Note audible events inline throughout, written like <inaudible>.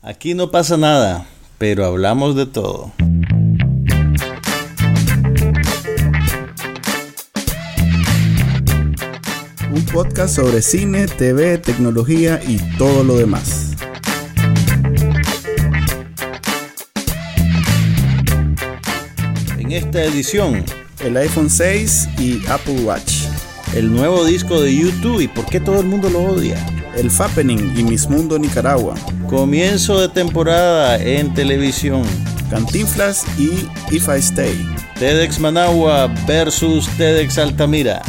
Aquí no pasa nada, pero hablamos de todo. Un podcast sobre cine, TV, tecnología y todo lo demás. En esta edición, El iPhone 6 y Apple Watch. el nuevo disco de YouTube y por qué todo el mundo lo odia. El Fappening y Miss Mundo Nicaragua. Comienzo de temporada en televisión. Cantinflas y If I Stay. TEDx Managua versus TEDx Altamira.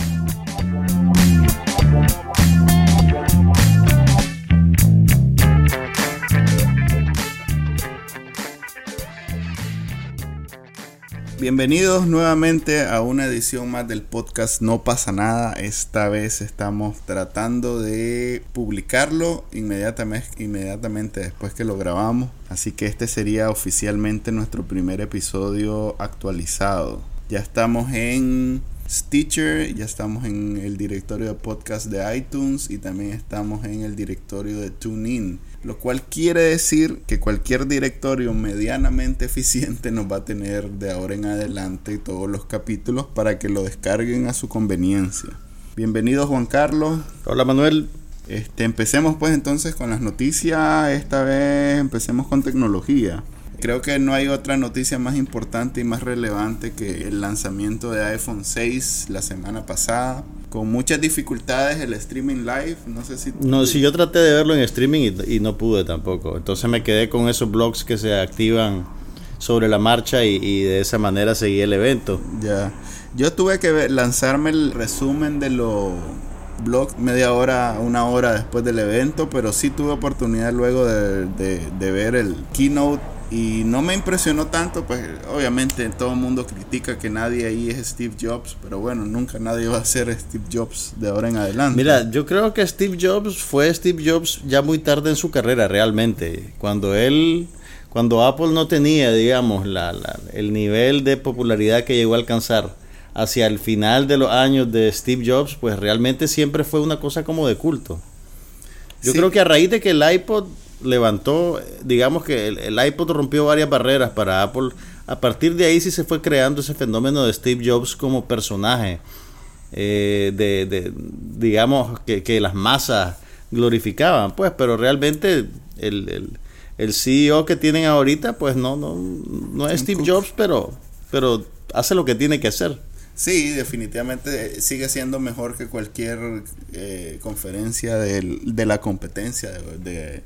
Bienvenidos nuevamente a una edición más del podcast No pasa nada. Esta vez estamos tratando de publicarlo inmediatamente, inmediatamente después que lo grabamos. Así que este sería oficialmente nuestro primer episodio actualizado. Ya estamos en Stitcher, ya estamos en el directorio de podcast de iTunes y también estamos en el directorio de TuneIn. Lo cual quiere decir que cualquier directorio medianamente <laughs> eficiente nos va a tener de ahora en adelante todos los capítulos para que lo descarguen a su conveniencia. Bienvenido Juan Carlos. Hola Manuel. Este, empecemos pues entonces con las noticias. Esta vez empecemos con tecnología. Creo que no hay otra noticia más importante y más relevante que el lanzamiento de iPhone 6 la semana pasada. Con muchas dificultades el streaming live. No sé si... No, si yo traté de verlo en streaming y, y no pude tampoco. Entonces me quedé con esos blogs que se activan sobre la marcha y, y de esa manera seguí el evento. Ya. Yo tuve que lanzarme el resumen de los blogs media hora, una hora después del evento, pero sí tuve oportunidad luego de, de- de ver el keynote y no me impresionó tanto, pues obviamente todo el mundo critica que nadie ahí es Steve Jobs, pero bueno, nunca nadie va a ser Steve Jobs de ahora en adelante. Mira, yo creo que Steve Jobs fue Steve Jobs ya muy tarde en su carrera realmente. Cuando él, cuando Apple no tenía, digamos, la, la- el nivel de popularidad que llegó a alcanzar hacia el final de los años de Steve Jobs, pues realmente siempre fue una cosa como de culto. Yo Sí. creo que a raíz de que el iPod levantó, digamos que el, el iPod rompió varias barreras para Apple, a partir de ahí sí se fue creando ese fenómeno de Steve Jobs como personaje, eh, de, de- digamos, que, que las masas glorificaban, pues, pero realmente el, el, el CEO que tienen ahorita, pues no, no, no es Steve. Jobs, pero, pero hace lo que tiene que hacer. Sí, definitivamente eh, sigue siendo mejor que cualquier eh, conferencia del- de, la competencia, de, de-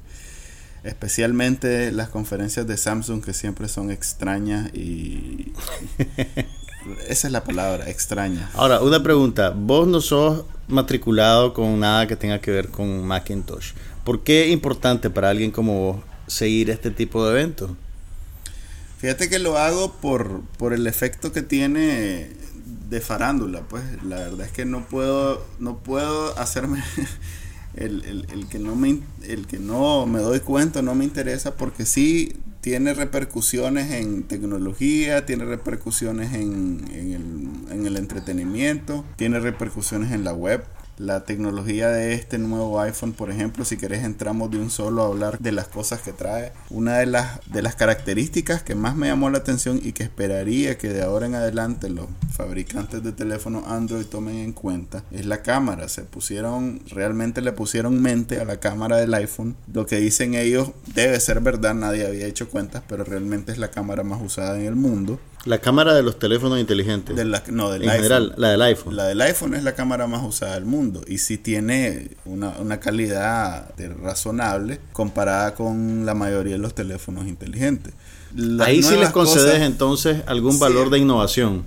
especialmente las conferencias de Samsung que siempre son extrañas y <laughs> esa es la palabra, extraña. Ahora, una pregunta. Vos no sos matriculado con nada que tenga que ver con Macintosh. ¿Por qué es importante para alguien como vos seguir este tipo de eventos? Fíjate que lo hago por, por el efecto que tiene de farándula, pues la verdad es que no puedo, no puedo hacerme <laughs> el, el- el que no me el que no me doy cuenta, no me interesa porque sí tiene repercusiones en tecnología, tiene repercusiones en, en el, en el entretenimiento, tiene repercusiones en la web. La tecnología de este nuevo iPhone, por ejemplo, si querés entramos de un solo a hablar de las cosas que trae. Una de las, de las características que más me llamó la atención y que esperaría que de ahora en adelante los fabricantes de teléfono Android tomen en cuenta es la cámara. Se pusieron, realmente le pusieron mente a la cámara del iPhone. Lo que dicen ellos debe ser verdad, nadie había hecho cuentas, pero realmente es la cámara más usada en el mundo. La cámara de los teléfonos inteligentes. De la- no, del en iPhone. general, la del iPhone. La del iPhone es la cámara más usada del mundo y sí tiene una, una calidad de razonable comparada con la mayoría de los teléfonos inteligentes. Las Ahí sí les concedes cosas, entonces algún Sí. valor de innovación.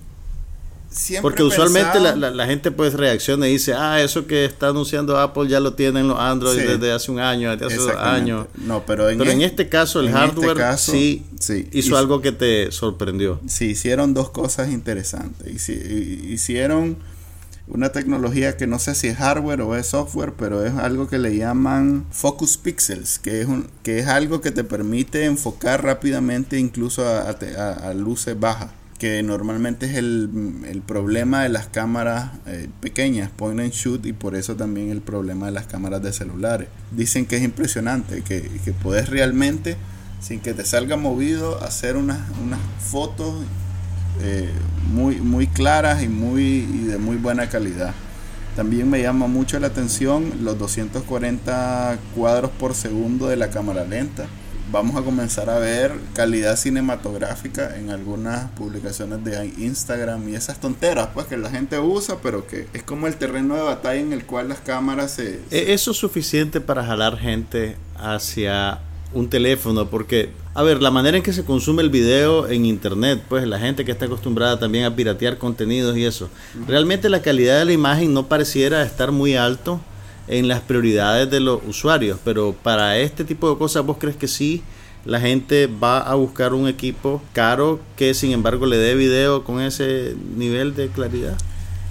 Siempre Porque usualmente la, la- la gente pues reacciona y dice, ah, eso que está anunciando Apple ya lo tienen los Android Sí. desde hace un año, desde hace dos años. No, pero en, Pero en es- este caso el este hardware caso, sí, sí. hizo algo que te sorprendió. Sí, hicieron dos cosas interesantes. Hici- hi- Hicieron una tecnología que no sé si es hardware o es software, pero es algo que le llaman Focus Pixels, que es, un, que es algo que te permite enfocar rápidamente incluso a, a- a luces bajas. Que normalmente es el, el problema de las cámaras eh, pequeñas, point and shoot, y por eso también el problema de las cámaras de celulares. Dicen que es impresionante, que, que puedes realmente, sin que te salga movido, hacer unas, unas fotos eh, muy, muy claras y, muy, y de muy buena calidad. También me llama mucho la atención los 240 cuadros por segundo de la cámara lenta vamos a comenzar a ver calidad cinematográfica en algunas publicaciones de Instagram y esas tonteras pues que la gente usa pero que es como el terreno de batalla en el cual las cámaras se... E-, eso es suficiente para jalar gente hacia un teléfono porque a ver la manera en que se consume el video en internet pues la gente que está acostumbrada también a piratear contenidos y eso realmente la calidad de la imagen no pareciera estar muy alto en las prioridades de los usuarios, pero para este tipo de cosas vos crees que sí la gente va a buscar un equipo caro que sin embargo le dé video con ese nivel de claridad.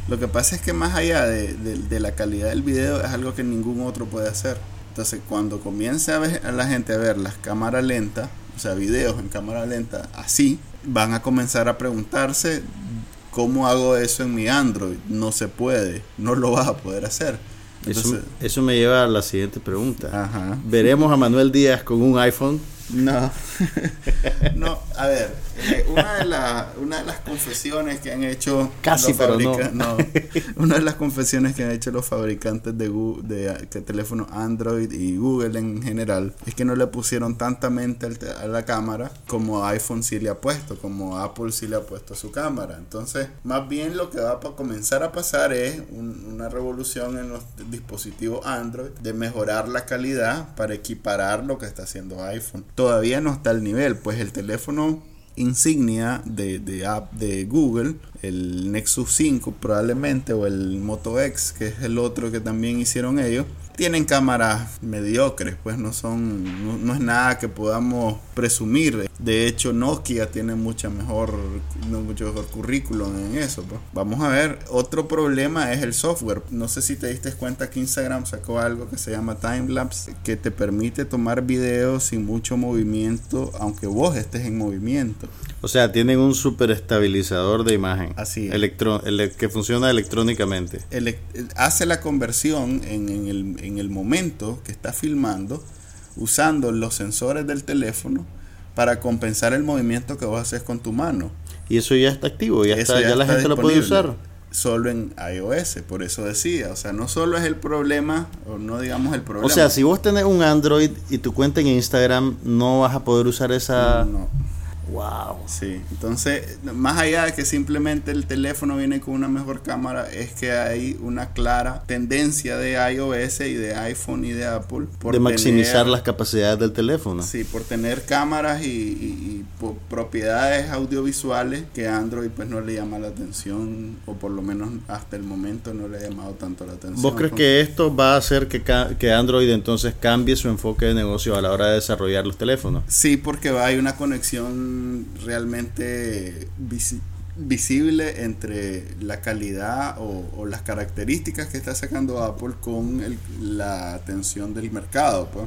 Lo que pasa es que más allá de, la calidad del video es algo que ningún otro puede hacer. Entonces cuando comience a, ver, la gente a ver las cámaras lentas, o sea, videos en cámara lenta así, van a comenzar a preguntarse cómo hago eso en mi Android. No se puede, no lo vas a poder hacer eso, me lleva a la siguiente pregunta. ¿Veremos a Manuel Díaz con un iPhone? No. <laughs> no, a ver, eh, una, de una de las confesiones que han hecho Casi, pero no. Una de las confesiones que han hecho los fabricantes de, de, teléfonos Android y Google en general es que no le pusieron tanta mente a la cámara como iPhone sí le ha puesto, como Apple sí le ha puesto a su cámara. Entonces, más bien lo que va a comenzar a pasar es una revolución en los dispositivos Android de mejorar la calidad para equiparar lo que está haciendo iPhone todavía no está al nivel, pues el teléfono insignia de, de, app de Google, el Nexus 5 probablemente, o el Moto X, que es el otro que también hicieron ellos, tienen cámaras mediocres, pues no son, no, es nada que podamos presumir. De hecho, Nokia tiene mucha mejor, mucho mejor currículum en eso. Pues. Vamos a ver, otro problema es el software. No sé si te diste cuenta que Instagram sacó algo que se llama Timelapse, que te permite tomar videos sin mucho movimiento, aunque vos estés en movimiento. O sea, tienen un super estabilizador de imagen. Así Electro, el, que funciona electrónicamente. hace la conversión en, el, en el momento que está filmando usando los sensores del teléfono para compensar el movimiento que vos haces con tu mano. Y eso ya está activo, ya, está, ya, la gente lo puede usar. Solo en iOS, por eso decía, o sea, no solo es el problema, o no digamos el problema. O sea, si vos tenés un Android y tu cuenta en Instagram, no vas a poder usar esa... no. Wow. Sí, entonces, más allá de que simplemente el teléfono viene con una mejor cámara, es que hay una clara tendencia de iOS y de iPhone y de Apple por de maximizar las capacidades del teléfono. Sí, por tener cámaras y, propiedades audiovisuales que Android pues no le llama la atención o por lo menos hasta el momento no le ha llamado tanto la atención. ¿Vos crees que esto va a hacer que, que Android entonces cambie su enfoque de negocio a la hora de desarrollar los teléfonos? Sí, porque hay una conexión realmente visible entre la calidad o, las características que está sacando Apple con la atención del mercado. Pues.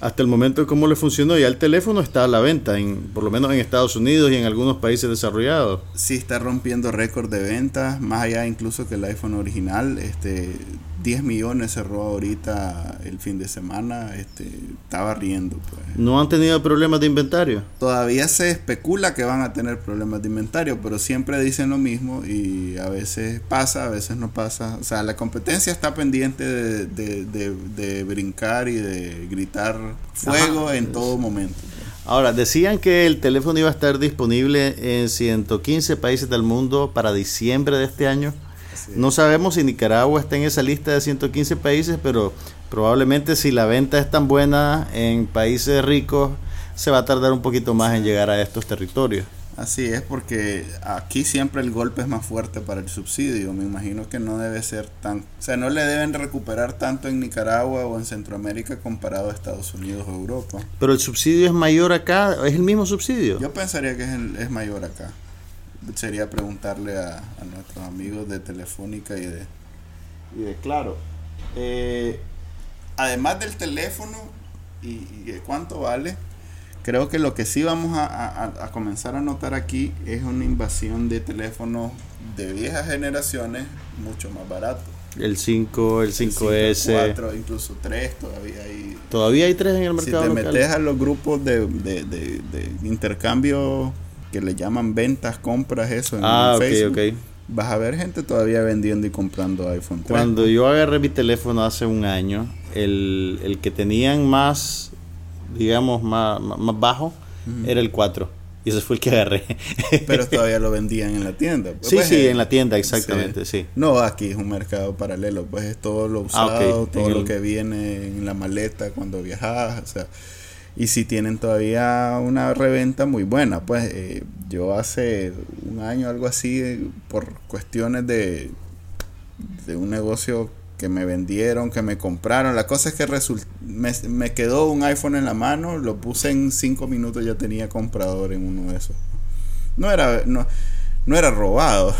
Hasta el momento, ¿cómo le funcionó? Ya el teléfono está a la venta, en, por lo menos en Estados Unidos y en algunos países desarrollados. Sí, está rompiendo récord de ventas, más allá incluso que el iPhone original. Este, 10 millones cerró ahorita el fin de semana, este, estaba riendo. Pues. ¿No han tenido problemas de inventario? Todavía se especula que van a tener problemas de inventario, pero siempre dicen lo mismo y a veces pasa, a veces no pasa. O sea, la competencia está pendiente de, de, brincar y de gritar fuego en todo momento. Ahora, decían que el teléfono iba a estar disponible en 115 países del mundo para diciembre de este año. No sabemos si Nicaragua está en esa lista de 115 países, pero probablemente si la venta es tan buena en países ricos, se va a tardar un poquito más en llegar a estos territorios. Así es, porque aquí siempre el golpe es más fuerte para el subsidio. Me imagino que no debe ser tan... O sea, no le deben recuperar tanto en Nicaragua o en Centroamérica comparado a Estados Unidos o Europa. Pero el subsidio es mayor acá, es el mismo subsidio. Yo pensaría que es, es mayor acá sería preguntarle a, nuestros amigos de Telefónica y de, y de Claro. Eh, además del teléfono y, de cuánto vale, Creo que lo que sí vamos a, comenzar a notar aquí es una invasión de teléfonos de viejas generaciones mucho más baratos. El 5, el 5S. 4, incluso 3 todavía hay. Todavía hay 3 en el mercado. Si te metes a los grupos de, de, de, intercambio que le llaman ventas, compras, eso en ah, Facebook, ok, ok vas a ver gente todavía vendiendo y comprando iPhone 3. Cuando yo agarré mi teléfono hace un año, el, el que tenían más, digamos, más, más bajo, era el 4. Y ese fue el que agarré. Pero <laughs> todavía lo vendían en la tienda. sí, pues, sí, eh, en la tienda, exactamente, sí. No, aquí es un mercado paralelo, pues es todo lo ah, usado, todo lo que viene en la maleta cuando viajas, o sea y si tienen todavía una reventa muy buena. Pues eh, yo hace un año, algo así, eh, por cuestiones de, de un negocio que me vendieron, que me compraron. La cosa es que me, me quedó un iPhone en la mano, lo puse en cinco minutos, ya tenía comprador en uno de esos. No era, no, no era robado.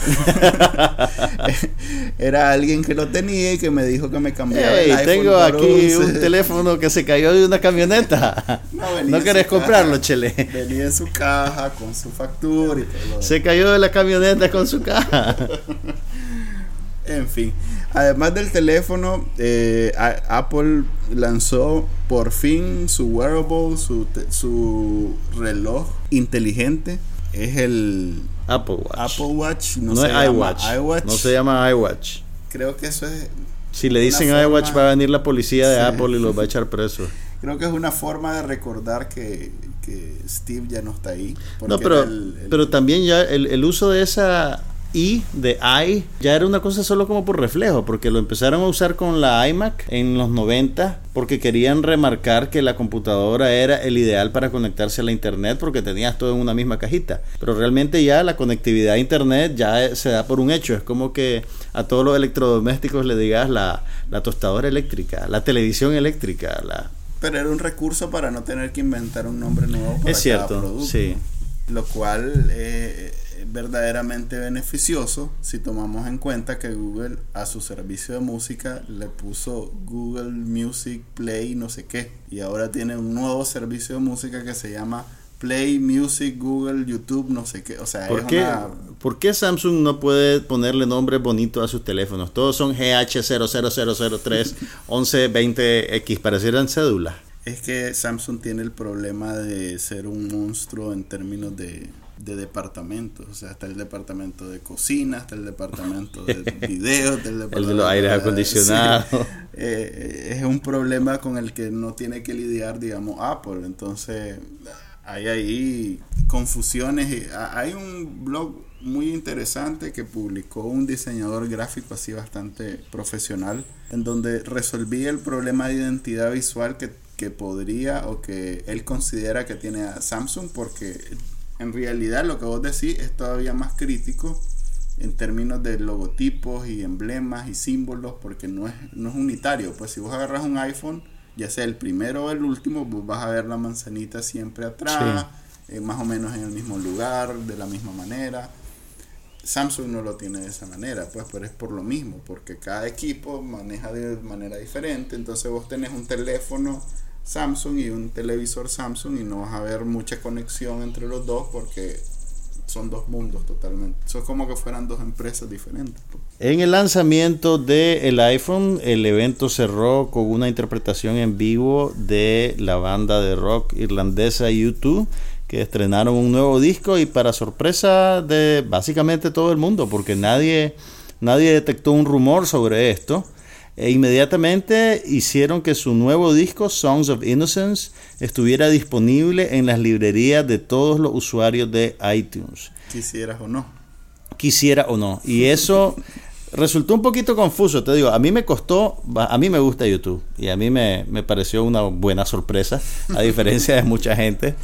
<laughs> era alguien que lo tenía y que me dijo que me cambiara el iPhone tengo aquí un, <laughs> teléfono que se cayó de una camioneta. No, <laughs> querés comprarlo, Chele. Venía en su caja con su factura y todo. Se cayó de la camioneta con su caja. en fin. Además del teléfono, eh, Apple lanzó por fin su wearable, su, su reloj inteligente. Es el Apple Watch. Apple Watch, no, es iWatch. No se llama iWatch. Creo que eso es. Si le dicen iWatch, va a venir la policía de Apple y los va a echar preso. Creo que es una forma de recordar que, que Steve ya no está ahí. No, pero, pero también ya el, el uso de esa y de i ya era una cosa solo como por reflejo, porque lo empezaron a usar con la iMac en los 90 porque querían remarcar que la computadora era el ideal para conectarse a la internet porque tenías todo en una misma cajita. Pero realmente ya la conectividad a internet ya se da por un hecho, es como que a todos los electrodomésticos le digas la, la tostadora eléctrica, la televisión eléctrica, la pero era un recurso para no tener que inventar un nombre nuevo para es cierto, Sí. Lo cual eh, verdaderamente beneficioso si tomamos en cuenta que Google a su servicio de música le puso Google Music Play no sé qué y ahora tiene un nuevo servicio de música que se llama Play Music Google YouTube no sé qué o sea ¿Por, qué, ¿por qué Samsung no puede ponerle nombre bonito a sus teléfonos? Todos son GH00003 1120X parecieran cédulas es que Samsung tiene el problema de ser un monstruo en términos de de departamentos. O sea, está el departamento de cocina, está el departamento de <laughs> video, está el departamento el de los aires acondicionados. <laughs> Eh, es un problema con el que no tiene que lidiar, digamos, Apple. Entonces, hay ahí confusiones. Hay un blog muy interesante que publicó un diseñador gráfico así bastante profesional, en donde resolvía el problema de identidad visual que, que podría o que él considera que tiene a Samsung porque en realidad lo que vos decís es todavía más crítico en términos de logotipos y emblemas y símbolos porque no es, no es unitario. Pues si vos agarras un iPhone, ya sea el primero o el último, vos vas a ver la manzanita siempre atrás, eh, más o menos en el mismo lugar, de la misma manera. Samsung no lo tiene de esa manera, pues, pero es por lo mismo, porque cada equipo maneja de manera diferente. Entonces vos tenés un teléfono Samsung y un televisor Samsung y no vas a ver mucha conexión entre los dos porque son dos mundos totalmente. Son como que fueran dos empresas diferentes. Pues. En el lanzamiento del iPhone, el evento cerró con una interpretación en vivo de la banda de rock irlandesa YouTube que estrenaron un nuevo disco y para sorpresa de básicamente todo el mundo, porque nadie, nadie detectó un rumor sobre esto e inmediatamente hicieron que su nuevo disco, Songs of Innocence, estuviera disponible en las librerías de todos los usuarios de iTunes. Quisieras o no. Quisiera o no. Y eso <laughs> resultó un poquito confuso, te digo, a mí me costó, a mí me gusta YouTube y a mí me, pareció una buena sorpresa, a <laughs> diferencia de mucha gente.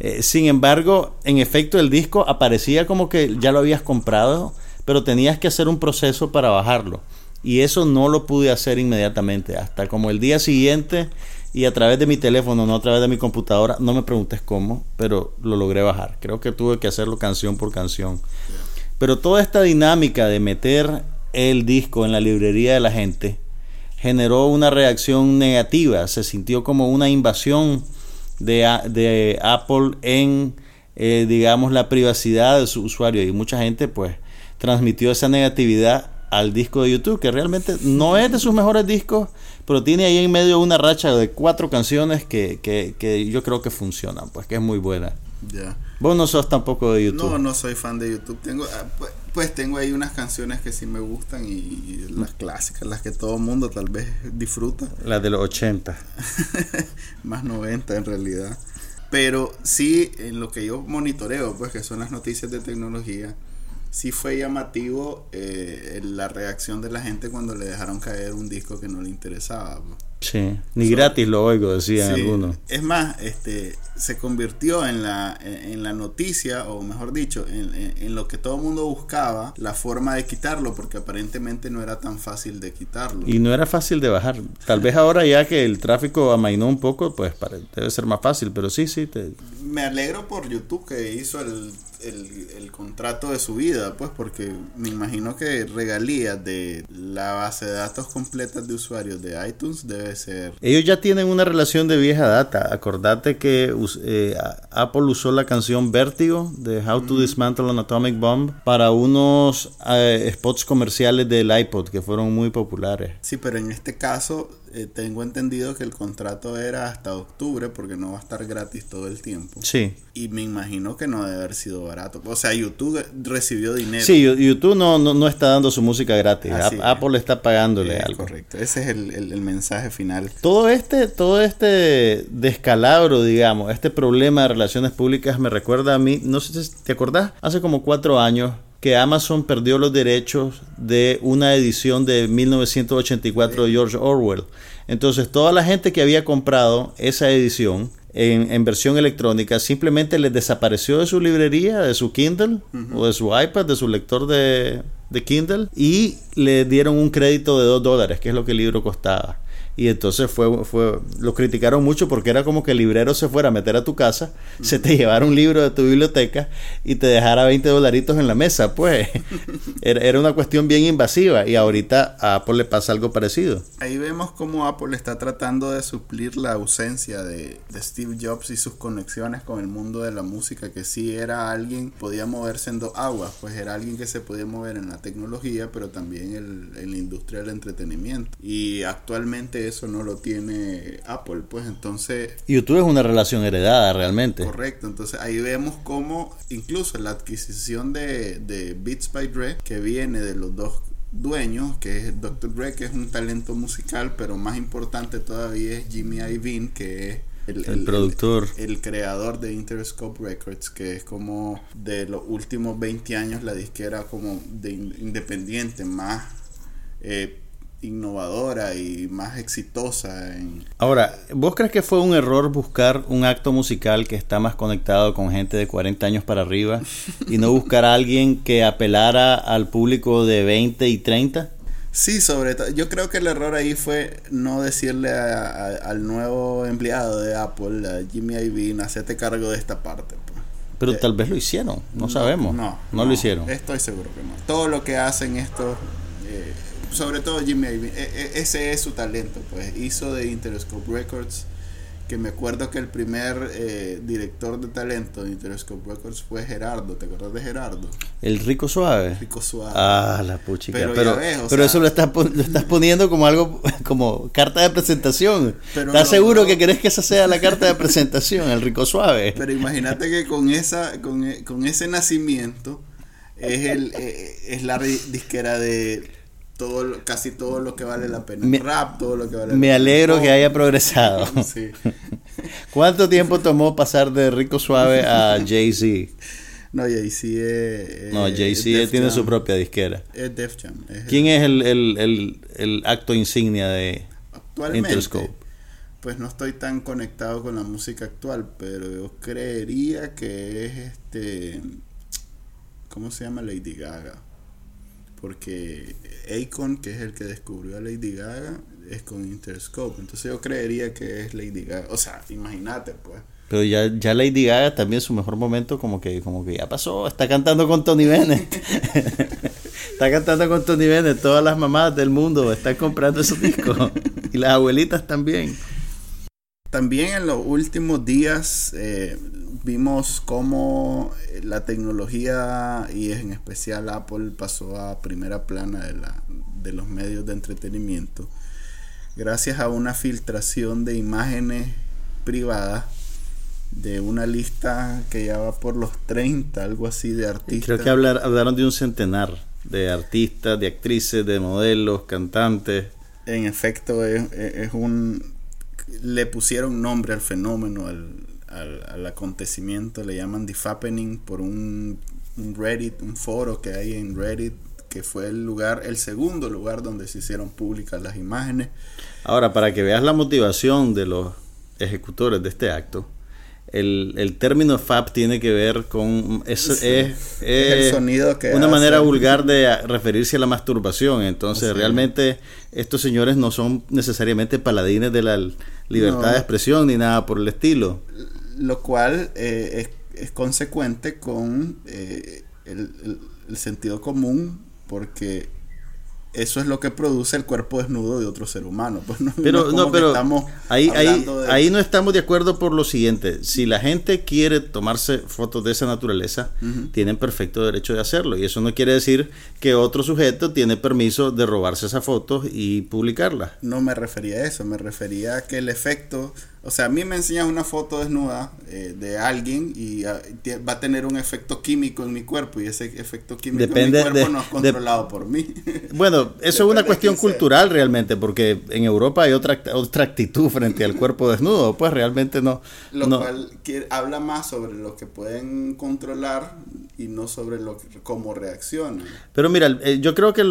Eh, sin embargo, en efecto, el disco aparecía como que ya lo habías comprado, pero tenías que hacer un proceso para bajarlo. Y eso no lo pude hacer inmediatamente, hasta como el día siguiente y a través de mi teléfono, no a través de mi computadora, no me preguntes cómo, pero lo logré bajar. Creo que tuve que hacerlo canción por canción. Pero toda esta dinámica de meter el disco en la librería de la gente generó una reacción negativa, se sintió como una invasión de, de Apple en, eh, digamos, la privacidad de su usuario. Y mucha gente, pues, transmitió esa negatividad al disco de YouTube, que realmente no es de sus mejores discos, pero tiene ahí en medio una racha de cuatro canciones que, que, que yo creo que funcionan, pues que es muy buena. Ya. Vos no sos tampoco de YouTube. No, no soy fan de YouTube. Tengo, ah, pues, pues tengo ahí unas canciones que sí me gustan y, y las clásicas, las que todo mundo tal vez disfruta. Las de los 80. <laughs> Más 90 en realidad. Pero sí, en lo que yo monitoreo, pues que son las noticias de tecnología, sí fue llamativo eh, la reacción de la gente cuando le dejaron caer un disco que no le interesaba. pues. Sí, ni gratis lo oigo, decían Sí, algunos. Es más, este, se convirtió en la, en la noticia, o mejor dicho, en, en- en lo que todo el mundo buscaba, la forma de quitarlo, porque aparentemente no era tan fácil de quitarlo. Y no era fácil de bajar. Tal vez ahora ya que el tráfico amainó un poco, pues pare- debe ser más fácil, pero sí, sí. te- Me alegro por YouTube que hizo el, el, el contrato de su vida, pues porque me imagino que regalías de la base de datos completas de usuarios de iTunes debe ser... Ellos ya tienen una relación de vieja data. Acordate que eh, Apple usó la canción Vértigo de How to Dismantle an Atomic Bomb para unos eh, spots comerciales del iPod que fueron muy populares. Sí, pero en este caso eh, tengo entendido que el contrato era hasta octubre porque no va a estar gratis todo el tiempo. Sí. Y me imagino que no debe haber sido barato. O sea, YouTube recibió dinero. Sí, YouTube no, no, no está dando su música gratis. Así es. Apple está pagándole Es algo. correcto. Ese es el, el- el mensaje final. Todo este, todo este descalabro, digamos, este problema de relaciones públicas me recuerda a mí, no sé si te acordás, hace como cuatro años que Amazon perdió los derechos de una edición de 1984 de George Orwell. Entonces toda la gente que había comprado esa edición en, en versión electrónica simplemente les desapareció de su librería, de su Kindle o de su iPad, de su lector de, de Kindle y le dieron un crédito de 2 dólares, que es lo que el libro costaba. Y entonces fue, fue, lo criticaron mucho porque era como que el librero se fuera a meter a tu casa, se te llevara un libro de tu biblioteca y te dejara 20 dolaritos en la mesa. Pues <laughs> era, era una cuestión bien invasiva y ahorita a Apple le pasa algo parecido. Ahí vemos cómo Apple está tratando de suplir la ausencia de, de Steve Jobs y sus conexiones con el mundo de la música, que sí era alguien, podía moverse en dos aguas, pues era alguien que se podía mover en la tecnología, pero también el- en la industria del entretenimiento. Y actualmente eso no lo tiene Apple, pues entonces YouTube es una relación heredada realmente. Correcto, entonces ahí vemos cómo incluso la adquisición de, de Beats by Dre, que viene de los dos dueños, que es Dr. Dre, que es un talento musical, pero más importante todavía es Jimmy Iovine, que es El productor. el, creador de Interscope Records, que es como de los últimos 20 años la disquera como de in- independiente más eh, innovadora y más exitosa en, Ahora, ¿vos crees que fue un error buscar un acto musical que está más conectado con gente de 40 años para arriba y no buscar a alguien que apelara al público de 20 y 30? Sí, sobre todo. Yo creo que el error ahí fue no decirle a- a- al nuevo empleado de Apple, a Jimmy Iovine, hacete cargo de esta parte. pues. Pero Eh, tal vez lo hicieron, no, sabemos. No, No, lo hicieron. Estoy seguro que no. Todo lo que hacen esto, eh, sobre todo Jimmy Iovine, e- ese es su talento. Pues hizo de Interscope Records, que me acuerdo que el primer eh, director de talento de Interscope Records fue Gerardo. ¿Te acuerdas de Gerardo? El rico suave. Rico Suave. Ah, la puchica. Pero Pero, ya ves, o pero sea- eso lo estás, lo estás poniendo como algo, como carta de presentación. Pero ¿Estás no, seguro no. que querés que esa sea la carta de presentación, el rico suave? Pero imagínate que con esa con, e- con ese nacimiento es el eh, es la disquera de todo casi todo lo que vale la pena. Me- Rap, todo lo que vale la Me pena. alegro Pop. que haya progresado. <laughs> Sí. <laughs> ¿Cuánto tiempo tomó pasar de rico suave a <laughs> Jay-Z? No, Jay-Z es, No, es Jay-Z tiene Jam. su propia disquera. Es Def Jam. es ¿Quién es el, el, el, el acto insignia de actualmente Interscope? pues no estoy tan conectado con la música actual, pero yo creería que es este ¿cómo se llama? Lady Gaga. Porque Akon, que es el que descubrió a Lady Gaga, es con Interscope. Entonces yo creería que es Lady Gaga. O sea, imagínate, pues. Pero ya, ya Lady Gaga también su mejor momento como que, como que ya pasó, está cantando con Tony Bennett. <laughs> está cantando con Tony Bennett, todas las mamás del mundo están comprando esos discos. y las abuelitas también. también en los últimos días eh, vimos cómo la tecnología y en especial Apple pasó a primera plana de, la, de los medios de entretenimiento gracias a una filtración de imágenes privadas de una lista que ya va por los 30, algo así de artistas. Creo que hablaron de un centenar de artistas, de actrices, de modelos, cantantes. En efecto, es un le pusieron nombre al fenómeno, al, al, acontecimiento, le llaman The Fappening por un, Reddit, un foro que hay en Reddit, que fue el lugar, el segundo lugar donde se hicieron públicas las imágenes. Ahora, para que veas la motivación de los ejecutores de este acto, el, el término FAP tiene que ver con es, es, el sonido que una manera vulgar de referirse a la masturbación. Entonces realmente estos señores no son necesariamente paladines de la libertad de expresión ni nada por el estilo lo cual eh, es, es, consecuente con eh, el, el sentido común porque eso es lo que produce el cuerpo desnudo de otro ser humano. <laughs> Pues no, pero no, pero ahí, ahí, ahí no estamos de acuerdo por lo siguiente. Si la gente quiere tomarse fotos de esa naturaleza, tienen perfecto derecho de hacerlo. Y eso no quiere decir que otro sujeto tiene permiso de robarse esas fotos y publicarlas. No me refería a eso, me refería a que el efecto o sea, a mí me enseñas una foto desnuda eh, de alguien y ah, va a tener un efecto químico en mi cuerpo y ese efecto químico en mi cuerpo no es controlado por mí. <laughs> Bueno, eso es una cuestión cultural realmente, porque en Europa hay otra, otra actitud frente al cuerpo desnudo, pues realmente no. Lo cual habla más sobre lo que pueden controlar y no sobre lo cómo reaccionan. Pero mira, eh, yo creo que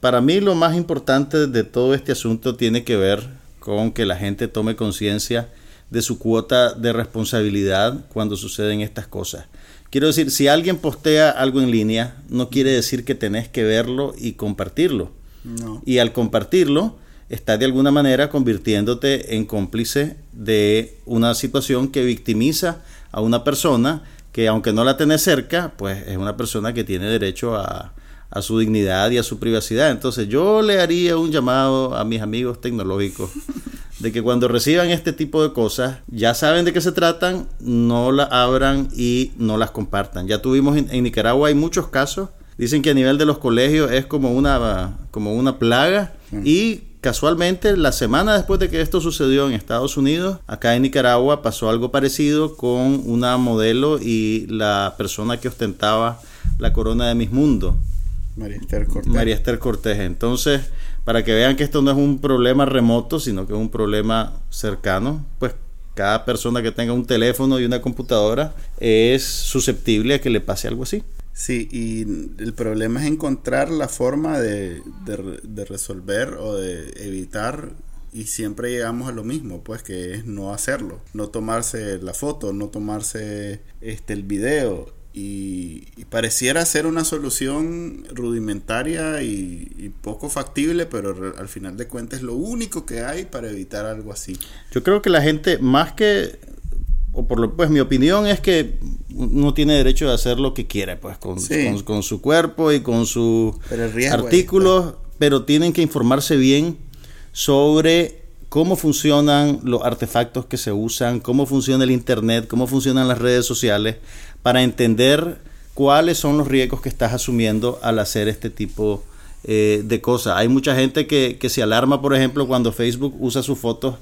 para mí lo más importante de todo este asunto tiene que ver con que la gente tome conciencia de su cuota de responsabilidad cuando suceden estas cosas. Quiero decir, si alguien postea algo en línea, no quiere decir que tenés que verlo y compartirlo. Y al compartirlo, estás de alguna manera convirtiéndote en cómplice de una situación que victimiza a una persona que aunque no la tenés cerca, pues es una persona que tiene derecho a, a su dignidad y a su privacidad. Entonces yo le haría un llamado a mis amigos tecnológicos <laughs> de que cuando reciban este tipo de cosas, ya saben de qué se tratan, no la abran y no las compartan. Ya tuvimos en, Nicaragua hay muchos casos. Dicen que a nivel de los colegios es como una, como una plaga y casualmente la semana después de que esto sucedió en Estados Unidos, acá en Nicaragua pasó algo parecido con una modelo y la persona que ostentaba la corona de Miss Mundo. María Esther Cortés. María Esther Cortés. Entonces, para que vean que esto no es un problema remoto, sino que es un problema cercano, pues cada persona que tenga un teléfono y una computadora es susceptible a que le pase algo así. Sí, y el problema es encontrar la forma de, de, resolver o de evitar y siempre llegamos a lo mismo, pues que es no hacerlo, no tomarse la foto, no tomarse este el video y, pareciera ser una solución rudimentaria y, poco factible, pero al final de cuentas es lo único que hay para evitar algo así. Yo creo que la gente, más que, o por lo pues mi opinión es que no tiene derecho de hacer lo que quiere, pues con, con, su cuerpo y con sus artículos, pero tienen que informarse bien sobre cómo funcionan los artefactos que se usan, cómo funciona el Internet, cómo funcionan las redes sociales, para entender cuáles son los riesgos que estás asumiendo al hacer este tipo eh, de cosas. Hay mucha gente que, se alarma, por ejemplo, cuando Facebook usa sus fotos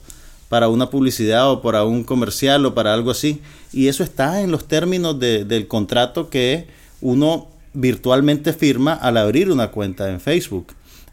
para una publicidad o para un comercial o para algo así. Y eso está en los términos del contrato que uno virtualmente firma al abrir una cuenta en Facebook.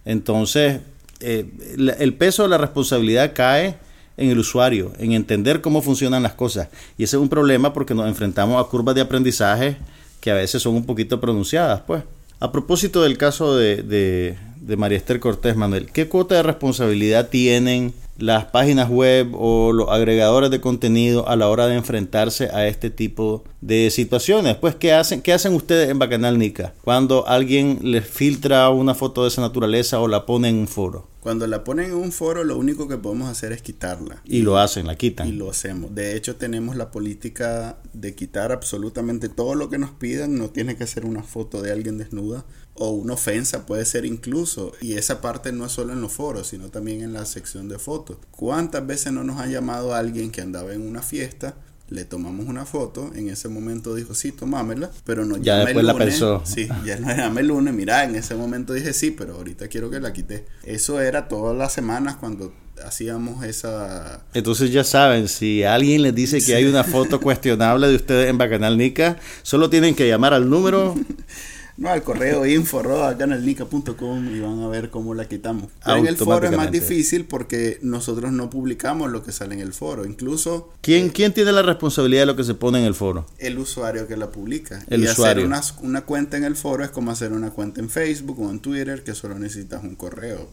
Entonces, eh, el peso de la responsabilidad cae en el usuario, en entender cómo funcionan las cosas. Y ese es un problema porque nos enfrentamos a curvas de aprendizaje que a veces son un poquito pronunciadas, pues. A propósito del caso de, de, María Esther Cortés Manuel, ¿qué cuota de responsabilidad tienen las páginas web o los agregadores de contenido a la hora de enfrentarse a este tipo de situaciones. Pues, ¿qué hacen, qué hacen ustedes en Bacanal Nica cuando alguien les filtra una foto de esa naturaleza o la pone en un foro? Cuando la ponen en un foro, lo único que podemos hacer es quitarla. Y lo hacen, la quitan. Y lo hacemos. De hecho, tenemos la política de quitar absolutamente todo lo que nos pidan. No tiene que ser una foto de alguien desnuda o una ofensa, puede ser incluso. Y esa parte no es solo en los foros, sino también en la sección de fotos. ¿Cuántas veces no nos ha llamado alguien que andaba en una fiesta? le tomamos una foto, en ese momento dijo, sí, tomámela, pero no ya después la pensó. Sí, ya no llamé el lunes, mira, en ese momento dije sí, pero ahorita quiero que la quité. Eso era todas las semanas cuando hacíamos esa... Entonces ya saben, si alguien les dice que hay una foto cuestionable de ustedes en Bacanal Nica, solo tienen que llamar al número <laughs> no, al correo info el y van a ver cómo la quitamos. en el foro es más difícil porque nosotros no publicamos lo que sale en el foro. Incluso. ¿Quién, ¿quién tiene la responsabilidad de lo que se pone en el foro? El usuario que la publica. El y usuario. hacer una, una cuenta en el foro es como hacer una cuenta en Facebook o en Twitter que solo necesitas un correo.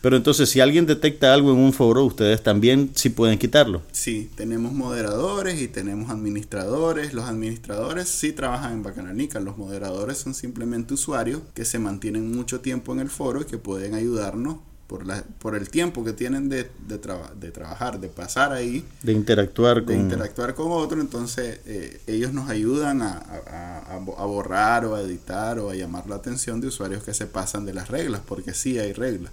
Pero entonces, si alguien detecta algo en un foro, ustedes también sí pueden quitarlo. Sí, tenemos moderadores y tenemos administradores. Los administradores sí trabajan en Bacananica. Los moderadores son simplemente usuarios que se mantienen mucho tiempo en el foro y que pueden ayudarnos por, la, por el tiempo que tienen de, de, de trabajar, de pasar ahí. De interactuar con... De interactuar con otro, entonces eh, ellos nos ayudan a, a, a, borrar o a editar o a llamar la atención de usuarios que se pasan de las reglas, porque sí hay reglas.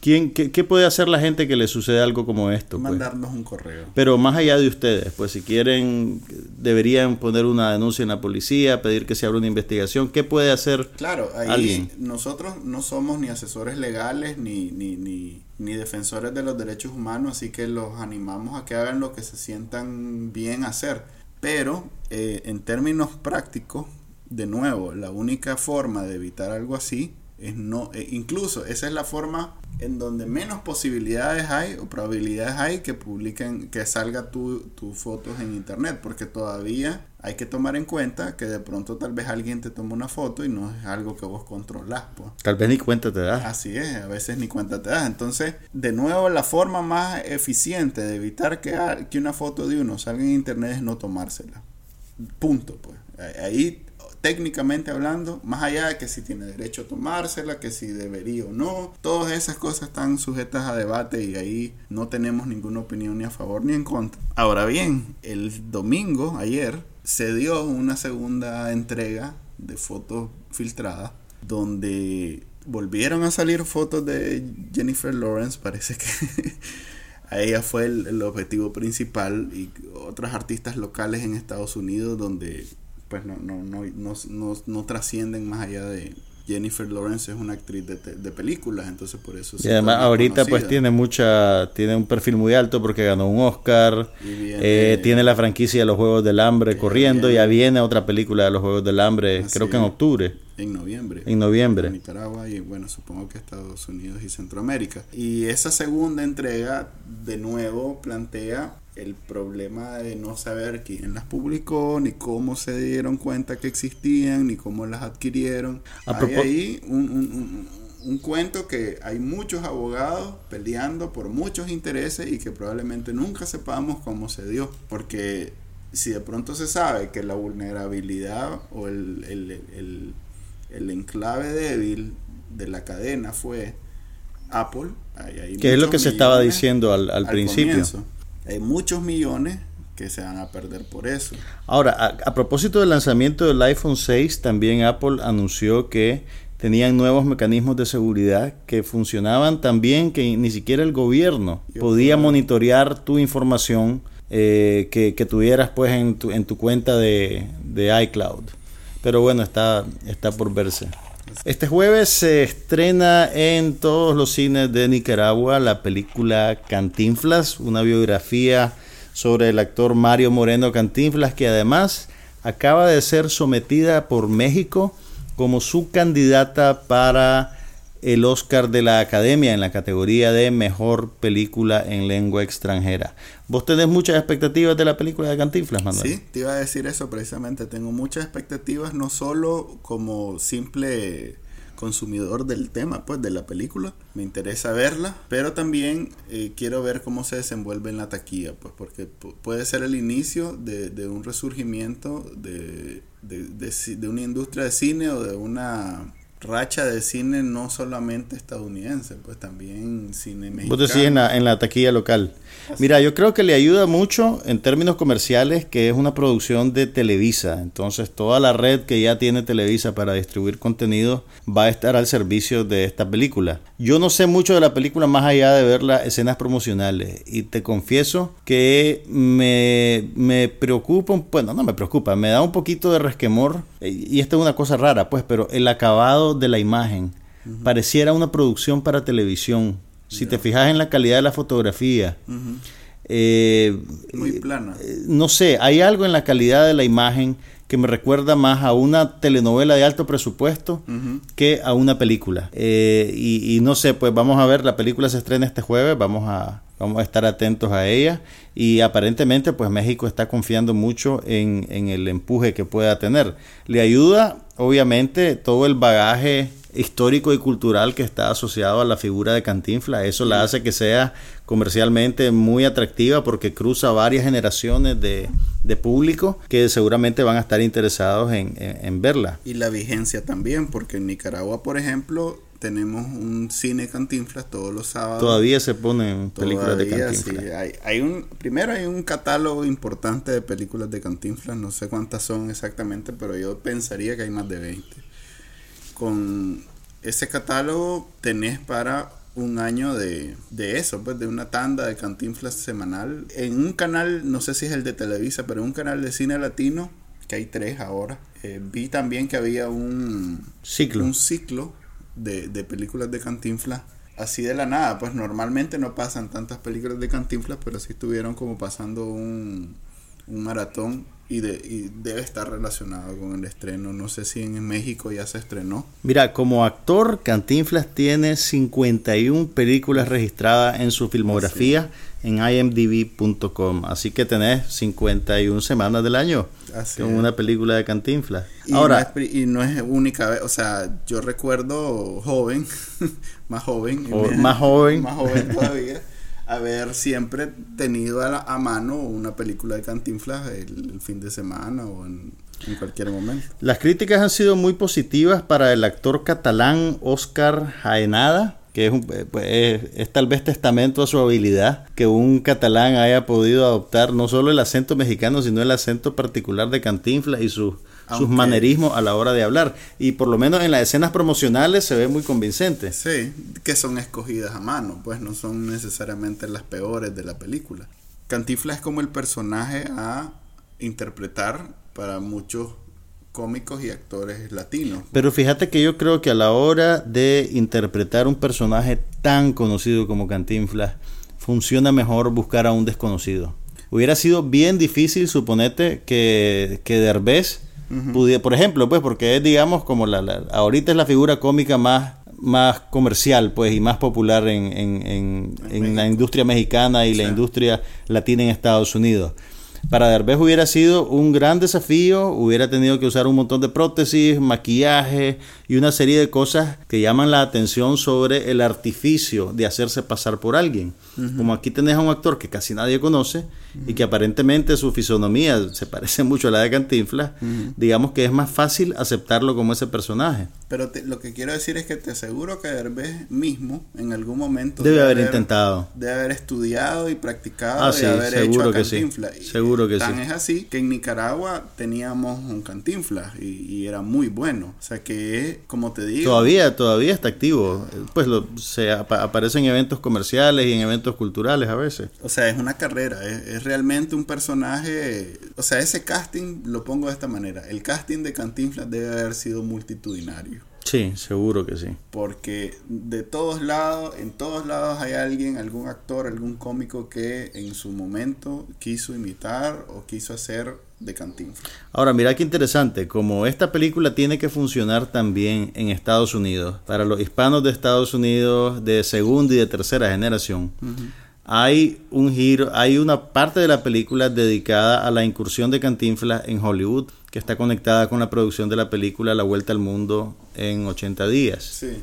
¿Quién, qué, puede hacer la gente que le sucede algo como esto? Pues? Mandarnos un correo. Pero más allá de ustedes, pues si quieren, deberían poner una denuncia en la policía, pedir que se abra una investigación. ¿Qué puede hacer claro, ahí Nosotros no somos ni asesores legales ni, ni, ni, ni defensores de los derechos humanos, así que los animamos a que hagan lo que se sientan bien hacer. Pero eh, en términos prácticos, de nuevo, la única forma de evitar algo así es no, eh, incluso esa es la forma en donde menos posibilidades hay o probabilidades hay que publiquen, que salga tus tu fotos en internet, porque todavía hay que tomar en cuenta que de pronto tal vez alguien te toma una foto y no es algo que vos controlás. Pues. Tal vez ni cuenta te das. Así es, a veces ni cuenta te das. Entonces, de nuevo, la forma más eficiente de evitar que, que una foto de uno salga en internet es no tomársela. Punto, pues. Ahí técnicamente hablando, más allá de que si tiene derecho a tomársela, que si debería o no, todas esas cosas están sujetas a debate y ahí no tenemos ninguna opinión ni a favor ni en contra. Ahora bien, el domingo, ayer, se dio una segunda entrega de fotos filtradas donde volvieron a salir fotos de Jennifer Lawrence, parece que <laughs> a ella fue el, objetivo principal y otras artistas locales en Estados Unidos donde pues no, no, no, no, no, trascienden más allá de, Jennifer Lawrence es una actriz de, de películas, entonces por eso... Y además ahorita pues tiene mucha, tiene un perfil muy alto porque ganó un Oscar, eh, tiene la franquicia de los Juegos del Hambre corriendo, ya viene otra película de los Juegos del Hambre, creo que en octubre. En noviembre. En noviembre. En Nicaragua y bueno, supongo que Estados Unidos y Centroamérica. Y esa segunda entrega de nuevo plantea el problema de no saber quién las publicó, ni cómo se dieron cuenta que existían, ni cómo las adquirieron. hay ahí un, un, cuento que hay muchos abogados peleando por muchos intereses y que probablemente nunca sepamos cómo se dio. Porque si de pronto se sabe que la vulnerabilidad o el, el, el, enclave débil de la cadena fue Apple, que es lo que se estaba diciendo al, al, principio. Hay muchos millones que se van a perder por eso. Ahora, a, propósito del lanzamiento del iPhone 6, también Apple anunció que tenían nuevos mecanismos de seguridad que funcionaban tan bien que ni siquiera el gobierno podía monitorear tu información eh, que, tuvieras pues en tu, en tu cuenta de, de iCloud. Pero bueno, está, está por verse. Este jueves se estrena en todos los cines de Nicaragua la película Cantinflas, una biografía sobre el actor Mario Moreno Cantinflas, que además acaba de ser sometida por México como su candidata para el Oscar de la Academia en la categoría de Mejor Película en Lengua Extranjera. ¿Vos tenés muchas expectativas de la película de Cantinflas, Manuel? Sí, te iba a decir eso precisamente. Tengo muchas expectativas, no solo como simple consumidor del tema, pues, de la película. Me interesa verla, pero también eh, quiero ver cómo se desenvuelve en la taquilla, pues, porque puede ser el inicio de, un resurgimiento de, una industria de cine o de una racha de cine no solamente estadounidense, pues también cine mexicano. Vos decís en la, en la taquilla local. Mira, yo creo que le ayuda mucho en términos comerciales que es una producción de Televisa. Entonces, toda la red que ya tiene Televisa para distribuir contenido va a estar al servicio de esta película. Yo no sé mucho de la película más allá de ver las escenas promocionales y te confieso que me, me preocupa, bueno, no me preocupa, me da un poquito de resquemor y esta es una cosa rara, pues, pero el acabado de la imagen pareciera una producción para televisión. Si te fijas en la calidad de la fotografía, eh, muy plana. Eh, no sé, hay algo en la calidad de la imagen que me recuerda más a una telenovela de alto presupuesto que a una película. Eh, y, no sé, pues vamos a ver, la película se estrena este jueves, vamos a, vamos a estar atentos a ella. Y aparentemente pues México está confiando mucho en, en el empuje que pueda tener. Le ayuda obviamente todo el bagaje histórico y cultural que está asociado a la figura de Cantinfla. Eso la hace que sea comercialmente muy atractiva porque cruza varias generaciones de, público que seguramente van a estar interesados en, verla. Y la vigencia también, porque en Nicaragua, por ejemplo, tenemos un cine Cantinflas todos los sábados. Todavía se ponen películas de Cantinflas. hay, hay, un, primero hay un catálogo importante de películas de Cantinflas, no sé cuántas son exactamente, pero yo pensaría que hay más de 20 con ese catálogo tenés para un año de, eso, pues de una tanda de cantinflas semanal. En un canal, no sé si es el de Televisa, pero en un canal de cine latino, que hay tres ahora, eh, vi también que había un ciclo, un ciclo de, de películas de cantinflas así de la nada. Pues normalmente no pasan tantas películas de cantinflas, pero sí estuvieron como pasando un, un maratón y, de, debe estar relacionado con el estreno. No sé si en México ya se estrenó. Mira, como actor, Cantinflas tiene 51 películas registradas en su filmografía en imdb.com. Así que tenés 51 semanas del año con una película de Cantinflas. Y Ahora, no es, y no es única vez, o sea, yo recuerdo joven, <laughs> más joven, más joven, <laughs> más joven <laughs> todavía haber siempre tenido a, mano una película de Cantinflas el, fin de semana o en, cualquier momento. Las críticas han sido muy positivas para el actor catalán Oscar Jaenada, que es, eh, pues, es, tal vez testamento a su habilidad, que un catalán haya podido adoptar no solo el acento mexicano, sino el acento particular de Cantinflas y sus sus manerismos a la hora de hablar. Y por lo menos en las escenas promocionales se ve muy convincente. Sí, que son escogidas a mano, pues no son necesariamente las peores de la película. Cantifla es como el personaje a interpretar para muchos cómicos y actores latinos. Pero fíjate que yo creo que a la hora de interpretar un personaje tan conocido como Cantinflas, funciona mejor buscar a un desconocido. Hubiera sido bien difícil, suponete, que, que Derbez por ejemplo, pues porque es, digamos, como la, ahorita es la figura cómica más, más comercial, pues, y más popular en, en, en, la industria mexicana y la industria latina en Estados Unidos. Para Derbez hubiera sido un gran desafío, hubiera tenido que usar un montón de prótesis, maquillaje y una serie de cosas que llaman la atención sobre el artificio de hacerse pasar por alguien. Como aquí tenés a un actor que casi nadie conoce y que aparentemente su fisonomía <laughs> se parece mucho a la de Cantinflas, digamos que es más fácil aceptarlo como ese personaje. Pero lo que quiero decir es que te aseguro que Derbez mismo en algún momento debe, haber, intentado, debe haber estudiado y practicado, ah, haber hecho a que Cantinflas. seguro que tan sí. es así que en Nicaragua teníamos un Cantinflas y, era muy bueno. O sea que, como te digo, todavía todavía está activo. Pues lo, se aparece en eventos comerciales y en eventos culturales a veces. O sea, es una carrera, es, realmente un personaje. O sea, ese casting lo pongo de esta manera. El casting de Cantinflas debe haber sido multitudinario. Sí, seguro que sí. Porque de todos lados, en todos lados hay alguien, algún actor, algún cómico que en su momento quiso imitar o quiso hacer de Cantinflas. Ahora, mira qué interesante, como esta película tiene que funcionar también en Estados Unidos, para los hispanos de Estados Unidos de segunda y de tercera generación. Hay un giro, hay una parte de la película dedicada a la incursión de Cantinflas en Hollywood, que está conectada con la producción de la película La Vuelta al Mundo en 80 días. Sí.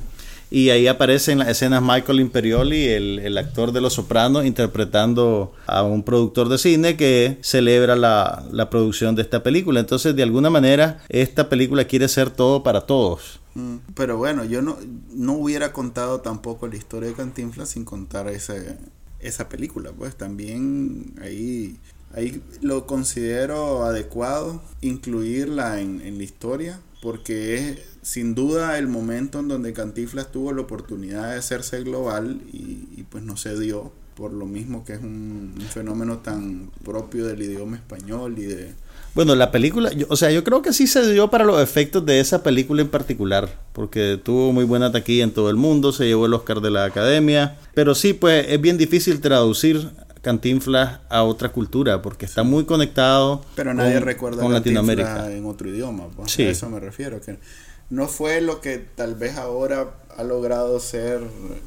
Y ahí aparece en las escenas Michael Imperioli, el, el, actor de Los Sopranos, interpretando a un productor de cine que celebra la, la, producción de esta película. Entonces, de alguna manera, esta película quiere ser todo para todos. Mm, Pero bueno, yo no, no hubiera contado tampoco la historia de Cantinflas sin contar ese, esa película. Pues también ahí, ahí lo considero adecuado incluirla en, en la historia porque es sin duda el momento en donde Cantinflas tuvo la oportunidad de hacerse global y, y pues no se dio por lo mismo que es un, un fenómeno tan propio del idioma español y de Bueno, la película, yo- o sea, yo creo que sí se dio para los efectos de esa película en particular, porque tuvo muy buena taquilla en todo el mundo, se llevó el Oscar de la Academia, pero sí, pues es bien difícil traducir Cantinflas a otra cultura, porque está muy conectado Pero nadie con, recuerda con Cantinflas Latinoamérica. en otro idioma, pues Sí. a eso me refiero, que no fue lo que tal vez ahora ha logrado ser,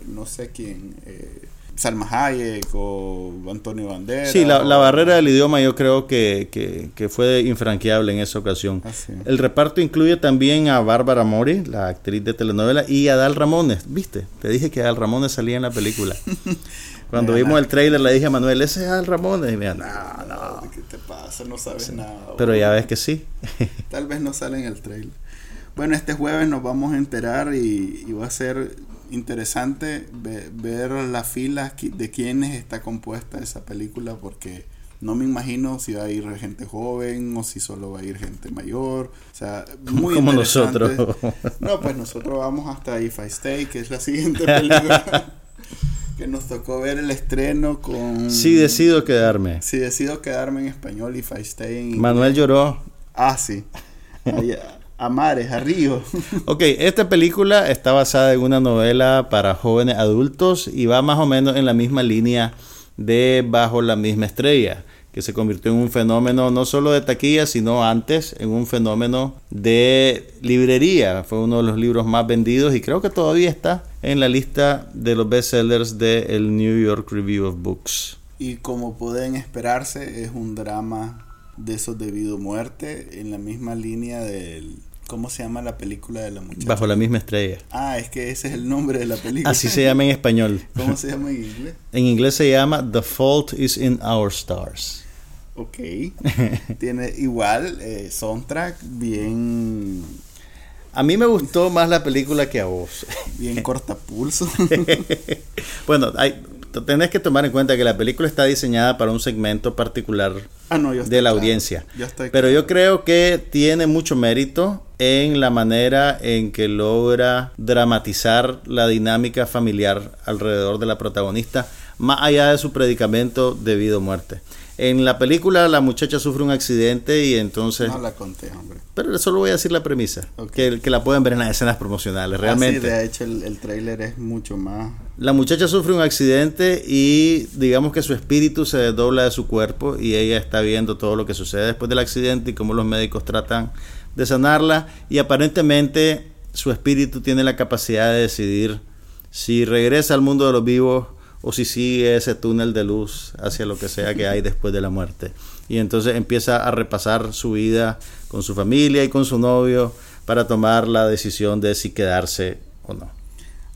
no sé quién, eh, Salma Hayek o Antonio Banderas. Sí, la, la barrera del idioma yo creo que, que, que fue infranqueable en esa ocasión. Así. El reparto incluye también a Bárbara Mori, la actriz de telenovela, y a Dal Ramones. ¿Viste? Te dije que Dal Ramones salía en la película. <laughs> Cuando vimos el ganaste. trailer le dije a Manuel, ese es Dal Ramones. Y me dijo, no, No. ¿qué te pasa? No sabes nada. Pero ya ves que sí. <laughs> Tal vez no sale en el trailer. Bueno, este jueves nos vamos a enterar y, y va a ser interesante ve- ver las filas de quienes está compuesta esa película porque no me imagino si va a ir gente joven o si solo va a ir gente mayor. O sea, muy Como nosotros. No, pues nosotros vamos hasta If I Stay, que es la siguiente <laughs> película que nos tocó ver el estreno con... Sí decido quedarme. Si decido quedarme en español, If I Stay. Manuel lloró. Ah, sí. Ahí, a- a mares, a ríos. <laughs> Ok, esta película está basada en una novela para jóvenes adultos y va más o menos en la misma línea de Bajo la misma estrella, que se convirtió en un fenómeno no solo de taquilla, sino antes en un fenómeno de librería. Fue uno de los libros más vendidos y creo que todavía está en la lista de los bestsellers del New York Review of Books. Y como pueden esperarse, es un drama de esos de vida o muerte, en la misma línea del... ¿Cómo se llama la película de la muchacha? Bajo la misma estrella. Ah, es que ese es el nombre de la película. Así se llama en español. <laughs> ¿Cómo se llama en inglés? En inglés se llama The Fault is in Our Stars. Ok. <laughs> Tiene igual eh, soundtrack bien, A mí me gustó más la película que a vos. bien <laughs> cortapulso. bueno, hay, tenés que tomar en cuenta que la película está diseñada para un segmento particular ah, no, de la claro. audiencia. Yo Pero yo creo que tiene mucho mérito en la manera en que logra dramatizar la dinámica familiar alrededor de la protagonista, más allá de su predicamento de vida o muerte. En la película la muchacha sufre un accidente y entonces... No la conté, hombre. Pero solo voy a decir la premisa, que, que la pueden ver en las escenas promocionales, realmente. Ah, sí, de hecho, el, el tráiler es mucho más... La muchacha sufre un accidente y digamos que su espíritu se desdobla de su cuerpo y ella está viendo todo lo que sucede después del accidente y cómo los médicos tratan de sanarla y aparentemente su espíritu tiene la capacidad de decidir si regresa al mundo de los vivos o si sigue ese túnel de luz hacia lo que sea que hay después de la muerte. Y entonces empieza a repasar su vida con su familia y con su novio para tomar la decisión de si quedarse o no.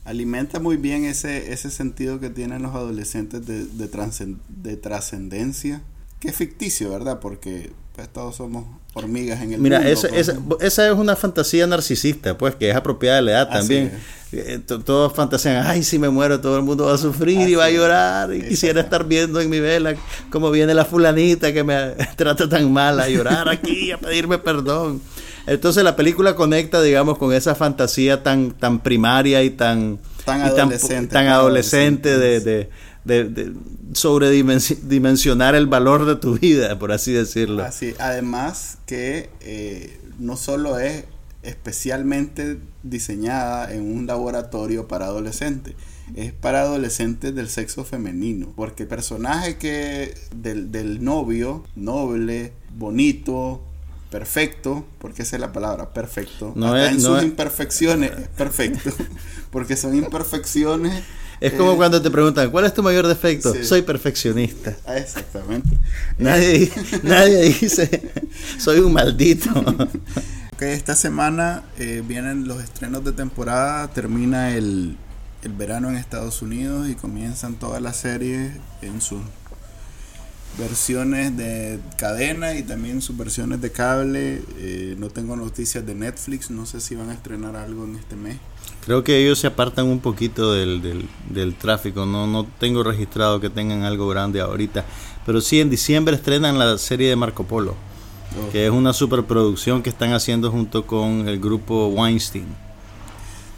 alimenta muy bien ese, ese sentido que tienen los adolescentes de, de, trascen- de trascendencia, que es ficticio, ¿verdad? Porque pues todos somos hormigas en el Mira, mundo. esa, pues, esa, esa es una fantasía narcisista, pues, que es apropiada de la edad Así también. Eh, to- Todos fantasean, ay, si me muero, todo el mundo va a sufrir y va a es. llorar. Y quisiera estar viendo en mi vela cómo viene la fulanita que me <laughs> trata tan mal a llorar aquí, a pedirme perdón. Entonces la película conecta, digamos, con esa fantasía tan, tan primaria y tan, Tan y adolescente, tan tan adolescente de, de, de, de sobredimensionar el valor de tu vida, por así decirlo. Así, además que eh, no solo es especialmente diseñada en un laboratorio para adolescentes, es para adolescentes del sexo femenino, porque el personaje que del, del novio, noble, bonito, perfecto, porque esa es la palabra, perfecto, No hasta es- en no sus es- imperfecciones, es perfecto, <laughs> porque son imperfecciones. Es como eh, cuando te preguntan, ¿cuál es tu mayor defecto? Sí. Soy perfeccionista. ah, Exactamente. Nadie, <laughs> nadie dice, soy un maldito. <laughs> Ok, esta semana eh, vienen los estrenos de temporada, termina el, el verano en Estados Unidos y comienzan todas las series en sus versiones de cadena y también sus versiones de cable. Eh, no tengo noticias de Netflix, no sé si van a estrenar algo en este mes. Creo que ellos se apartan un poquito del, del, del tráfico, no, no tengo registrado que tengan algo grande ahorita. Pero sí, en diciembre estrenan la serie de Marco Polo, Oh. que es una superproducción que están haciendo junto con el grupo Weinstein.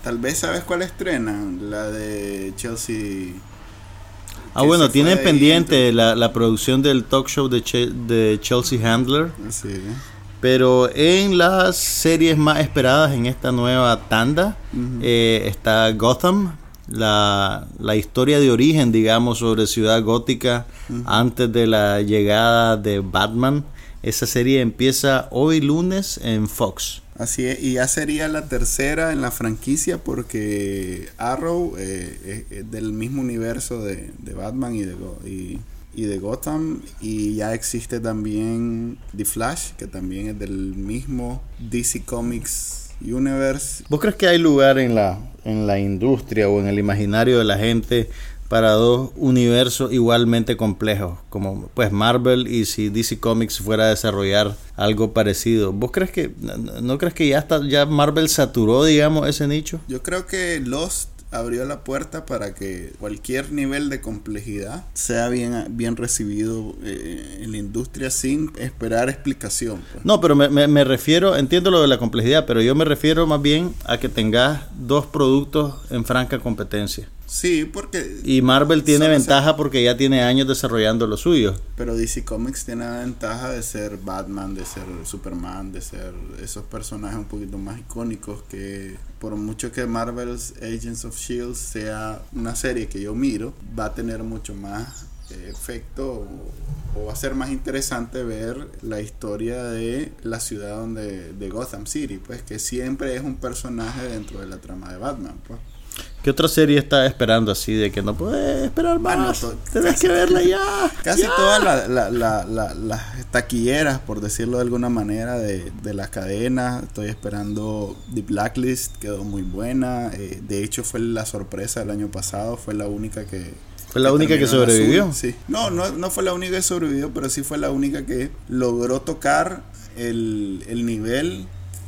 Tal vez sabes cuál estrenan, la de Chelsea. Ah, bueno, tienen pendiente la, la producción del talk show de, Che- de Chelsea Handler. Sí. Pero en las series más esperadas en esta nueva tanda eh, está Gotham, la, la historia de origen, digamos, sobre ciudad gótica antes de la llegada de Batman. Esa serie empieza hoy lunes en Fox. Así es, y ya sería la tercera en la franquicia porque Arrow eh, es, es del mismo universo de, de Batman y de, y, y de Gotham y ya existe también The Flash que también es del mismo DC Comics Universe. ¿Vos crees que hay lugar en la, en la industria o en el imaginario de la gente para dos universos igualmente complejos, como pues Marvel y si DC Comics fuera a desarrollar algo parecido? ¿Vos crees que no, no crees que ya está ya Marvel saturó, digamos, ese nicho? Yo creo que Lost abrió la puerta para que cualquier nivel de complejidad sea bien, bien recibido eh, en la industria sin esperar explicación. pues. No, pero me, me- me refiero, entiendo lo de la complejidad, pero yo me refiero más bien a que tengas dos productos en franca competencia. Sí, porque Y Marvel tiene se- ventaja porque ya tiene años desarrollando lo suyo. Pero DC Comics tiene la ventaja de ser Batman, de ser Superman, de ser esos personajes un poquito más icónicos que por mucho que Marvel's Agents of Shield sea una serie que yo miro, va a tener mucho más efecto o, o va a ser más interesante ver la historia de la ciudad donde de Gotham City, pues que siempre es un personaje dentro de la trama de Batman, pues. ¿Qué otra serie está esperando así de que no puedes esperar más? Tenés casi- que verla ya. <laughs> Casi ya. todas la- la- la- la- las taquilleras, por decirlo de alguna manera, de, de la cadena. Estoy esperando The Blacklist, quedó muy buena. eh, de hecho, fue la sorpresa del año pasado. Fue la única que. Fue la única que terminó en sobrevivió. sí. No, no, no fue la única que sobrevivió, pero sí fue la única que logró tocar el, el nivel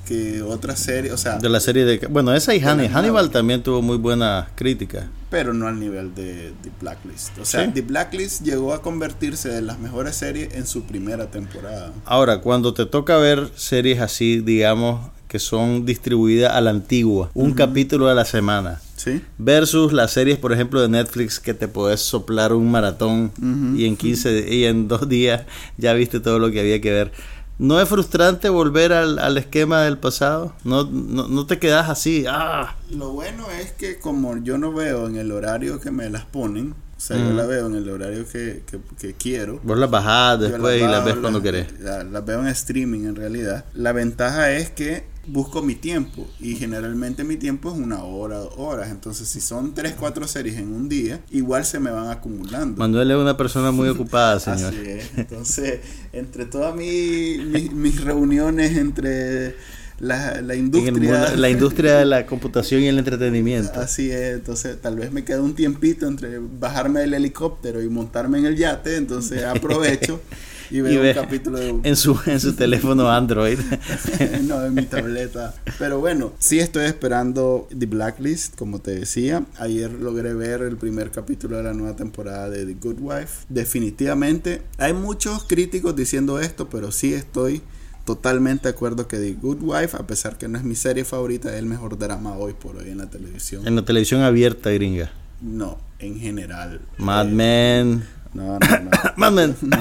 que otra serie, o sea, De la serie de... Bueno, esa y Hannibal. Hannibal también tuvo muy buena crítica. pero no al nivel de The Blacklist. O sea, Sí. The Blacklist llegó a convertirse de las mejores series en su primera temporada. Ahora, cuando te toca ver series así, digamos, que son distribuidas a la antigua, un capítulo a la semana, ¿Sí? versus las series, por ejemplo, de Netflix, que te podés soplar un maratón y en 15 di- y en dos días ya viste todo lo que había que ver. ¿No es frustrante volver al, al esquema del pasado? ¿No, no, no te quedas así? ¡Ah! Lo bueno es que como yo no veo en el horario que me las ponen, o sea, yo Mm. la veo en el horario que, que, que quiero. Vos las bajás yo después y las ves cuando las- querés. la- Las veo en streaming en realidad. La ventaja es que busco mi tiempo y generalmente mi tiempo es una hora, dos horas. Entonces si son tres, cuatro series en un día, igual se me van acumulando. Manuel es una persona muy ocupada, <laughs> señor. Así es. Entonces, entre todas mi- mi- mis reuniones, entre la, la industria... mundo- la <laughs> industria de la computación y el entretenimiento. Así es, entonces tal vez me queda un tiempito entre bajarme del helicóptero y montarme en el yate, entonces <laughs> aprovecho <laughs> y veo Y ve un capítulo de... En su, en su <laughs> teléfono Android. <laughs> no, en mi tableta. Pero bueno, sí estoy esperando The Blacklist, como te decía. Ayer logré ver el primer capítulo de la nueva temporada de The Good Wife. Definitivamente, hay muchos críticos diciendo esto, pero sí estoy totalmente de acuerdo que The Good Wife, a pesar que no es mi serie favorita, es el mejor drama hoy por hoy en la televisión. en la televisión abierta gringa. No, en general. Mad Eh, Men. No, no, no. <coughs> Mad Men. No,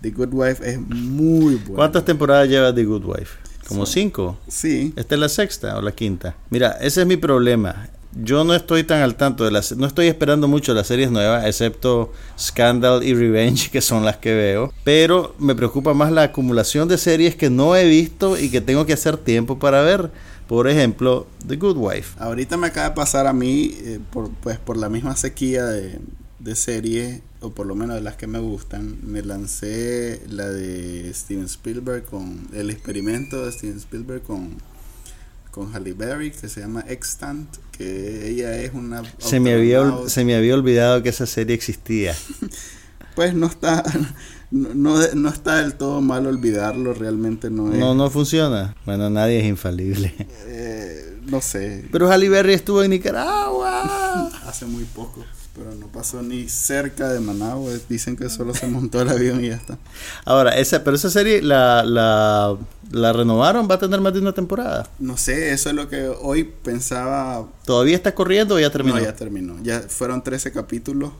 The Good Wife es muy buena. ¿Cuántas temporadas lleva The Good Wife? Como cinco. Sí. ¿Esta es la sexta o la quinta? Mira, ese es mi problema. Yo no estoy tan al tanto de las... No estoy esperando mucho las series nuevas, excepto Scandal y Revenge, que son las que veo. Pero me preocupa más la acumulación de series que no he visto y que tengo que hacer tiempo para ver. Por ejemplo, The Good Wife. Ahorita me acaba de pasar a mí, eh, por, pues por la misma sequía de, de series, o por lo menos de las que me gustan, me lancé la de Steven Spielberg con el experimento de Steven Spielberg con, con Halle Berry, que se llama Extant, que ella es una... Se me, había, se me había olvidado que esa serie existía. <laughs> pues no está no, no, está del todo mal olvidarlo, realmente no es. No, no funciona. Bueno, nadie es infalible. Eh, no sé. Pero Halle Berry estuvo en Nicaragua. <laughs> Hace muy poco, pero no pasó ni cerca de Managua. Dicen que solo se montó el avión y ya está. Ahora, esa, pero esa serie la, la, la renovaron, va a tener más de una temporada. No sé, eso es lo que hoy pensaba. ¿Todavía está corriendo o ya terminó? No, ya terminó. Ya fueron 13 capítulos.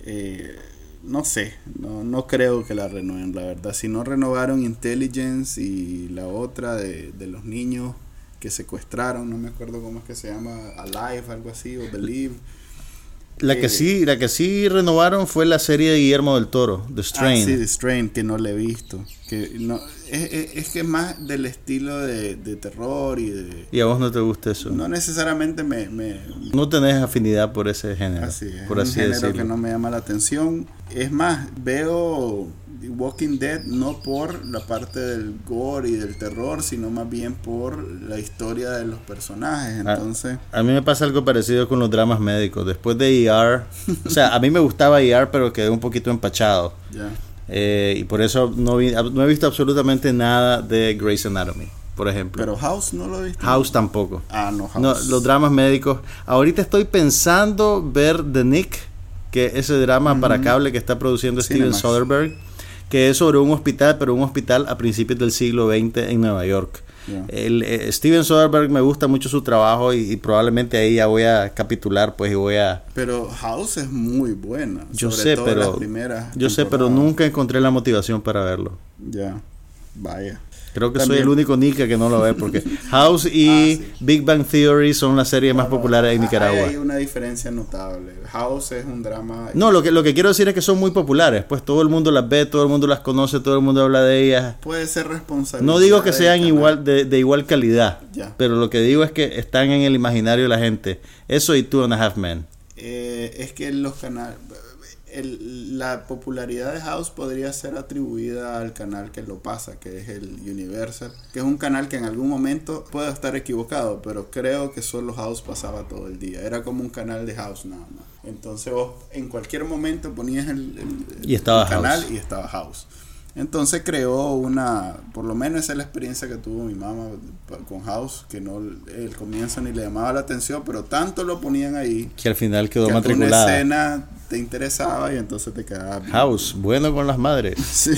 Eh, no sé, no, no creo que la renueven, la verdad. Si no renovaron Intelligence y la otra de, de los niños que secuestraron, no me acuerdo cómo es que se llama, Alive, algo así, o Believe. La que sí, la que sí renovaron fue la serie de Guillermo del Toro, The Strain. Ah, sí, The Strain, que no le he visto. Que no, es, es, que es más del estilo de, de, terror y de... ¿Y a vos no te gusta eso? No necesariamente me... me no tenés afinidad por ese género. Así es, por así un género que no me llama la atención. Es más, veo Walking Dead no por la parte del gore y del terror, sino más bien por la historia de los personajes. Ah, Entonces, a, mí me pasa algo parecido con los dramas médicos. Después de ER, o sea, a mí me gustaba ER, pero quedé un poquito empachado. <laughs> Eh, y por eso no, vi, no he visto absolutamente nada de Grey's Anatomy por ejemplo. Pero House no lo he visto. House tampoco. Ah, no, House. los dramas médicos. Ahorita estoy pensando ver The Nick, que ese drama para cable que está produciendo Steven Soderbergh que es sobre un hospital, pero un hospital a principios del siglo XX en Nueva York. El, eh, Steven Soderbergh me gusta mucho su trabajo y, probablemente ahí ya voy a capitular pues y voy a pero House es muy buena yo sé pero yo sé pero nunca encontré la motivación para verlo. Ya vaya Creo que soy el único Nika que no lo ve porque <laughs> House y ah, Big Bang Theory son las series más populares en Nicaragua. Hay una diferencia notable. House es un drama. No, lo que, lo que quiero decir es que son muy populares. Pues todo el mundo las ve, todo el mundo las conoce, todo el mundo habla de ellas. Puede ser responsable. No digo que sean igual de, de igual calidad, pero lo que digo es que están en el imaginario de la gente. Eso y Two and a Half Men. Eh, es que los canales el, la popularidad de House podría ser atribuida al canal que lo pasa, que es el Universal, que es un canal que en algún momento puedo estar equivocado, pero creo que solo House pasaba todo el día. Era como un canal de House nada más. Entonces vos en cualquier momento ponías el, y estaba canal y estaba House. Entonces creó una, por lo menos esa es la experiencia que tuvo mi mamá con House, que no el comienzo ni le llamaba la atención, pero tanto lo ponían ahí que al final quedó matriculada. Una escena te interesaba y entonces te quedaba. House, bueno con las madres. <laughs> Sí,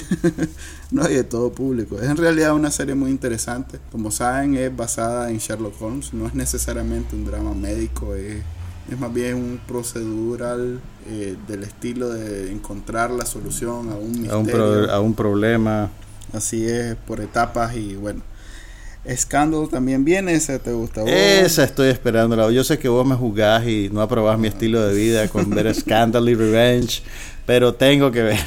no, y de todo público. Es en realidad una serie muy interesante. Como saben, es basada en Sherlock Holmes, no es necesariamente un drama médico, es es más bien un procedural eh, del estilo de encontrar la solución a un misterio. A un, problema. Así es, por etapas y bueno. Scandal también viene, esa te gusta. Esa estoy esperándola. Yo sé que vos me juzgás y no aprobás mi estilo de vida con ver Scandal y Revenge, pero tengo que ver.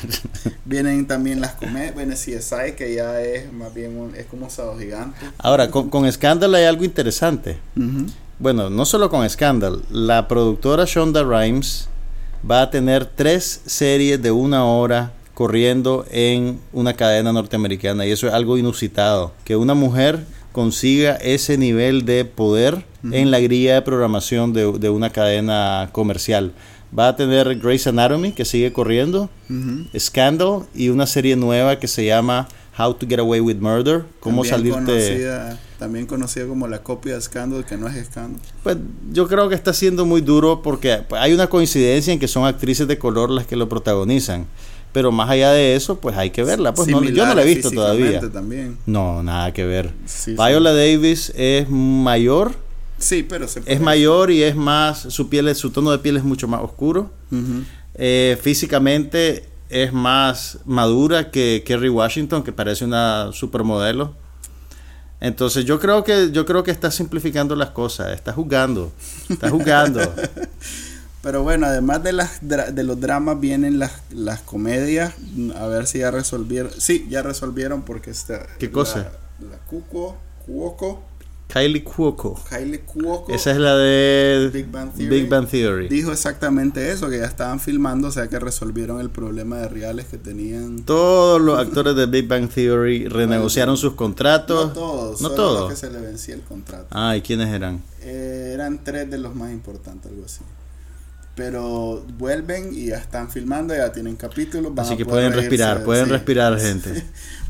Vienen también las comedias, bueno, CSI que ya es más bien un, es como Sado Gigante. Ahora, con, con Scandal hay algo interesante bueno, no solo con Scandal, la productora Shonda Rhimes va a tener tres series de una hora corriendo en una cadena norteamericana y eso es algo inusitado, que una mujer consiga ese nivel de poder en la grilla de programación de, una cadena comercial. Va a tener Grey's Anatomy, que sigue corriendo, Scandal y una serie nueva que se llama How to Get Away with Murder, cómo salirte también conocida como la copia de Scandal, que no es Scandal. Pues yo creo que está siendo muy duro porque hay una coincidencia en que son actrices de color las que lo protagonizan. Pero más allá de eso, pues hay que verla. Pues no, yo no la he visto todavía. También. No, nada que ver. Viola Davis es mayor. Sí, pero es mayor y es más, su piel, su tono de piel es mucho más oscuro. Eh, físicamente es más madura que Kerry Washington, que parece una supermodelo. Entonces yo creo que yo creo que está simplificando las cosas, está jugando, está jugando. <laughs> Pero bueno, además de las de los dramas vienen las, las comedias, a ver si ya resolvieron. Sí, ya resolvieron porque está ¿Qué cosa? La, Cuco, Cuoco Kylie Cuoco. Kylie Cuoco. Esa es la de Big Bang, Theory. Dijo exactamente eso, que ya estaban filmando, o sea que resolvieron el problema de reales que tenían. Todos los actores de Big Bang Theory renegociaron sus contratos. No todos, no todos. que se le vencía el contrato. Ah, ¿y quiénes eran? Eh, eran tres de los más importantes, algo así. Pero vuelven y ya están filmando, ya tienen capítulos. Así que pueden respirar, pueden respirar, <laughs> gente.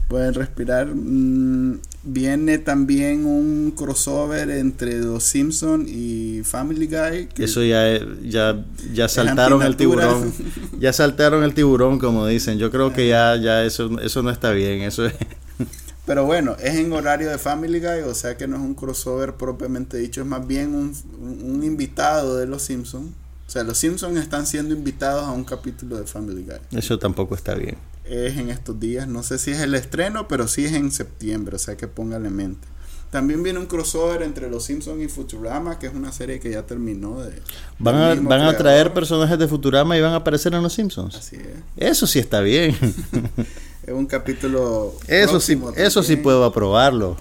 pueden respirar. Mm, viene también un crossover entre Los Simpson y Family Guy. Eso ya, ya, ya saltaron el tiburón. <laughs> ya saltaron el tiburón, como dicen. Yo creo que ya, ya eso, eso no está bien. Eso es. <laughs> Pero bueno, es en horario de Family Guy, o sea que no es un crossover propiamente dicho, es más bien un, un invitado de Los Simpsons. O sea, Los Simpsons están siendo invitados a un capítulo de Family Guy. Eso tampoco está bien es en estos días. No sé si es el estreno, pero sí es en septiembre, o sea que póngale en mente. También viene un crossover entre Los Simpsons y Futurama, que es una serie que ya terminó de... ¿Van, a, van a traer personajes de Futurama y van a aparecer en Los Simpsons? Así es. Eso sí está bien. <laughs> es un capítulo... Eso sí, eso sí puedo aprobarlo.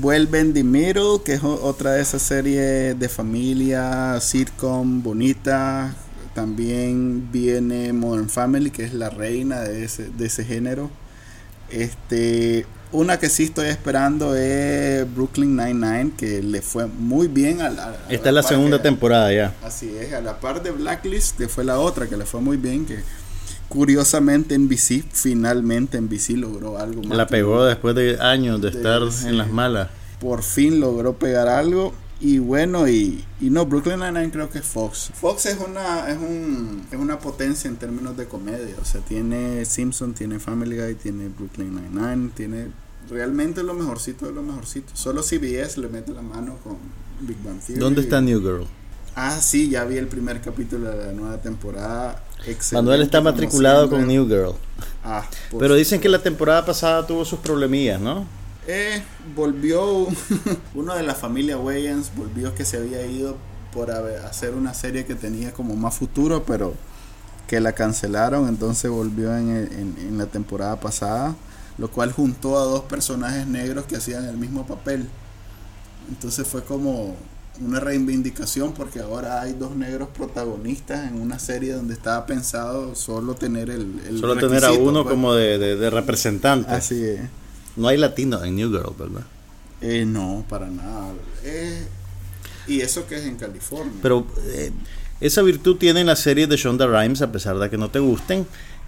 Vuelven The Middle, que es otra de esas series de familia, sitcom, bonita, también viene Modern Family, que es la reina de ese, de ese género. Este, una que sí estoy esperando es Brooklyn Nine-Nine, que le fue muy bien a la. Esta es la segunda temporada ya. Así es, a la par de Blacklist, que fue la otra que le fue muy bien, que curiosamente en BC, finalmente en BC logró algo más. La pegó después de años de, estar en las malas. Por fin logró pegar algo y bueno, y, y no, Brooklyn Nine-Nine creo que es Fox. Fox es una, es, un, es una potencia en términos de comedia. O sea, tiene Simpson, tiene Family Guy, tiene Brooklyn Nine-Nine, tiene realmente lo mejorcito de lo mejorcito. Solo CBS le mete la mano con Big Bang Theory. ¿Dónde está New Girl? Ah, sí, ya vi el primer capítulo de la nueva temporada. Manuel está matriculado con New Girl. Ah, Pero dicen que la temporada pasada tuvo sus problemillas, ¿no? Eh, volvió <laughs> uno de la familia Wayans, volvió que se había ido por hacer una serie que tenía como más futuro, pero que la cancelaron, entonces volvió en, la temporada pasada, lo cual juntó a dos personajes negros que hacían el mismo papel. Entonces fue como una reivindicación porque ahora hay dos negros protagonistas en una serie donde estaba pensado solo tener el... solo tener a uno pues. como de, de representante. Así es. No hay latino en New Girl, ¿verdad? Eh, no, para nada. Eh, y eso que es en California. Pero eh, esa virtud tiene la serie de Shonda Rhimes, a pesar de que no te gusten,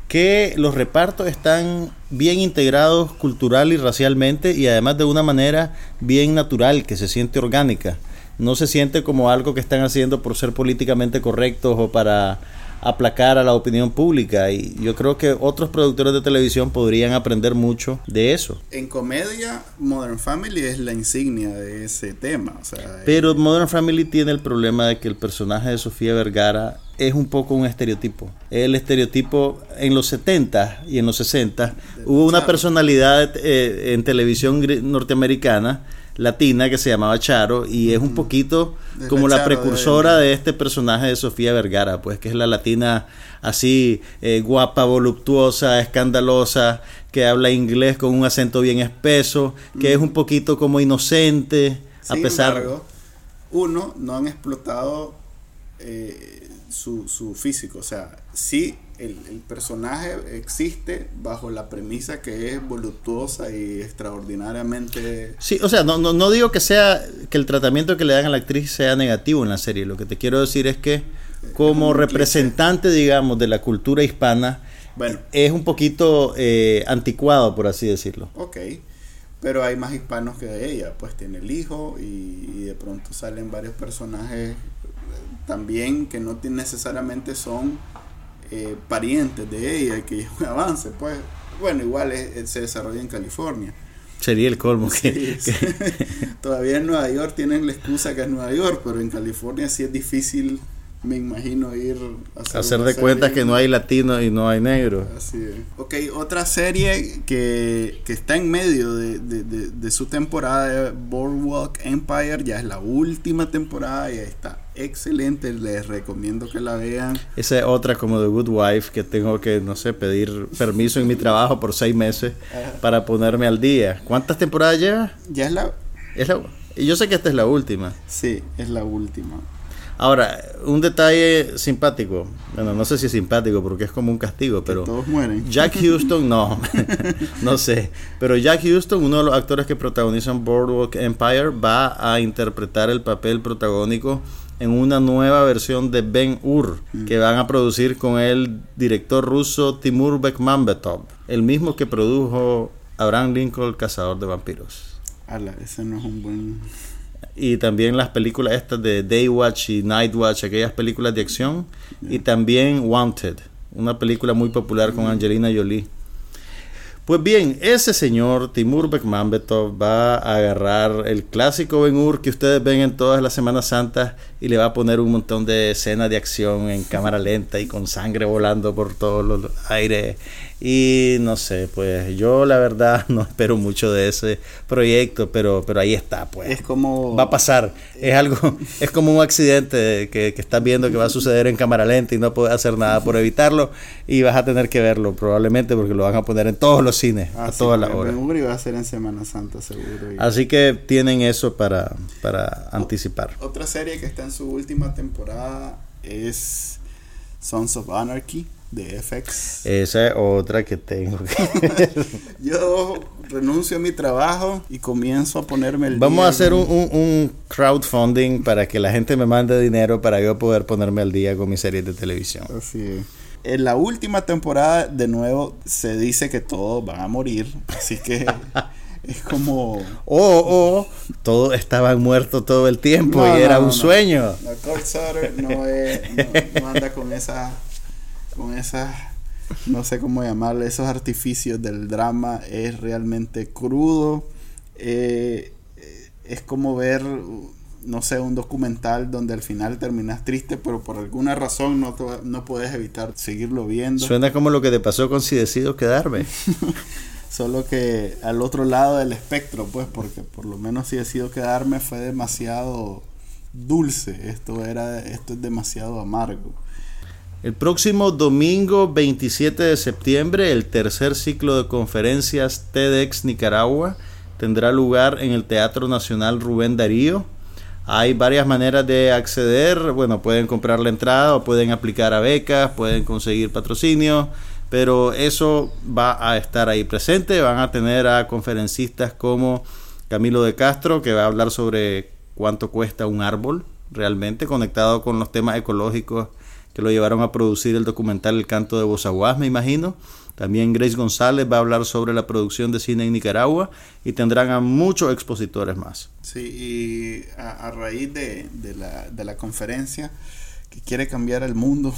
que los repartos están bien integrados cultural y racialmente y además de una manera bien natural, que se siente orgánica. No se siente como algo que están haciendo por ser políticamente correctos o para aplacar a la opinión pública y yo creo que otros productores de televisión podrían aprender mucho de eso. En comedia, Modern Family es la insignia de ese tema. Pero Modern Family tiene el problema de que el personaje de Sofía Vergara es un poco un estereotipo. El estereotipo en los 70 y en los 60 hubo una personalidad eh, en televisión norteamericana latina que se llamaba Charo y es un poquito como la, precursora de, este personaje de Sofía Vergara, pues que es la latina así eh, guapa, voluptuosa, escandalosa, que habla inglés con un acento bien espeso, que es un poquito como inocente, a pesar embargo, uno no han explotado eh, su, su físico, o sea, sí el, personaje existe bajo la premisa que es voluptuosa y extraordinariamente... Sí, o sea, no, no, digo que sea que el tratamiento que le dan a la actriz sea negativo en la serie. Lo que te quiero decir es que como representante, digamos, de la cultura hispana, bueno, es un poquito eh, anticuado, por así decirlo. Ok, pero hay más hispanos que ella. Pues tiene el hijo y, de pronto salen varios personajes también que no necesariamente son eh, parientes de ella que un <laughs> avance, pues bueno, igual se desarrolla en California. Sería el colmo que, <laughs> todavía en Nueva York tienen la excusa que es Nueva York, pero en California sí es difícil me imagino ir a hacer, de cuenta que no hay latino y no hay negro. Así es. Ok, otra serie que, que está en medio de, de, de, su temporada, Boardwalk Empire, ya es la última temporada y está excelente, les recomiendo que la vean. Esa es otra como The Good Wife que tengo que, no sé, pedir permiso en mi trabajo por seis meses para ponerme al día. ¿Cuántas temporadas lleva? Ya es la... Es la... Yo sé que esta es la última. Sí, es la última. Ahora, un detalle simpático. Bueno, no sé si es simpático porque es como un castigo, pero. todos mueren. Jack <laughs> Houston, no. <laughs> no sé. Pero Jack Houston, uno de los actores que protagonizan Boardwalk Empire, va a interpretar el papel protagónico en una nueva versión de Ben Hur Mm. que van a producir con el director ruso Timur Bekmambetov, el mismo que produjo Abraham Lincoln, Cazador de Vampiros. Ala, ese no es un buen. Y también las películas estas de Daywatch y Nightwatch, aquellas películas de acción. Y también Wanted, una película muy popular con Angelina Jolie. Pues bien, ese señor Timur Bekmambetov va a agarrar el clásico Ben Hur que ustedes ven en todas las Semanas Santas y le va a poner un montón de escenas de acción en cámara lenta y con sangre volando por todos los aires. Y no sé, pues yo la verdad <laughs> no espero mucho de ese proyecto, pero, pero ahí está, pues Es como. va a pasar. Es algo, <laughs> es como un accidente que, que estás viendo que va a suceder en cámara lenta y no puedes hacer nada por evitarlo y vas a tener que verlo probablemente porque lo van a poner en todos los cines Ah, a sí, todas las Ben horas. Hur iba a ser en Semana Santa, seguro. y- Así que tienen eso para, para anticipar. Otra serie que está en su última temporada es Sons of Anarchy de FX. Esa es otra que tengo. que- <laughs> Yo renuncio a mi trabajo y comienzo a ponerme el Vamos día a hacer un, en- un- un crowdfunding para que la gente me mande dinero para yo poder ponerme al día con mis series de televisión. Así es. En la última temporada, de nuevo, se dice que todos van a morir. Así que <laughs> es como. O, o todos estaban muertos todo el tiempo No, y era no, un no. sueño. La Kurt Sutter no, es- no- no anda con esa. Con esas. No sé cómo llamarle. Esos artificios del drama. Es realmente crudo. Eh, es como ver. No sé, un documental donde al final terminas triste, pero por alguna razón no, no puedes evitar seguirlo viendo. Suena como lo que te pasó con si decido quedarme. <laughs> Solo que al otro lado del espectro, pues, porque por lo menos si decido quedarme fue demasiado dulce. Esto era, esto es demasiado amargo. El próximo domingo 27 de septiembre, el tercer ciclo de conferencias TEDx Nicaragua tendrá lugar en el Teatro Nacional Rubén Darío. Hay varias maneras de acceder. Bueno, pueden comprar la entrada o pueden aplicar a becas, pueden conseguir patrocinio, pero eso va a estar ahí presente. Van a tener a conferencistas como Camilo de Castro, que va a hablar sobre cuánto cuesta un árbol realmente, conectado con los temas ecológicos que lo llevaron a producir el documental El canto de Bozaguas, me imagino. También Grace González va a hablar sobre la producción de cine en Nicaragua y tendrán a muchos expositores más. Sí, y a, raíz de la, de la conferencia que quiere cambiar el mundo,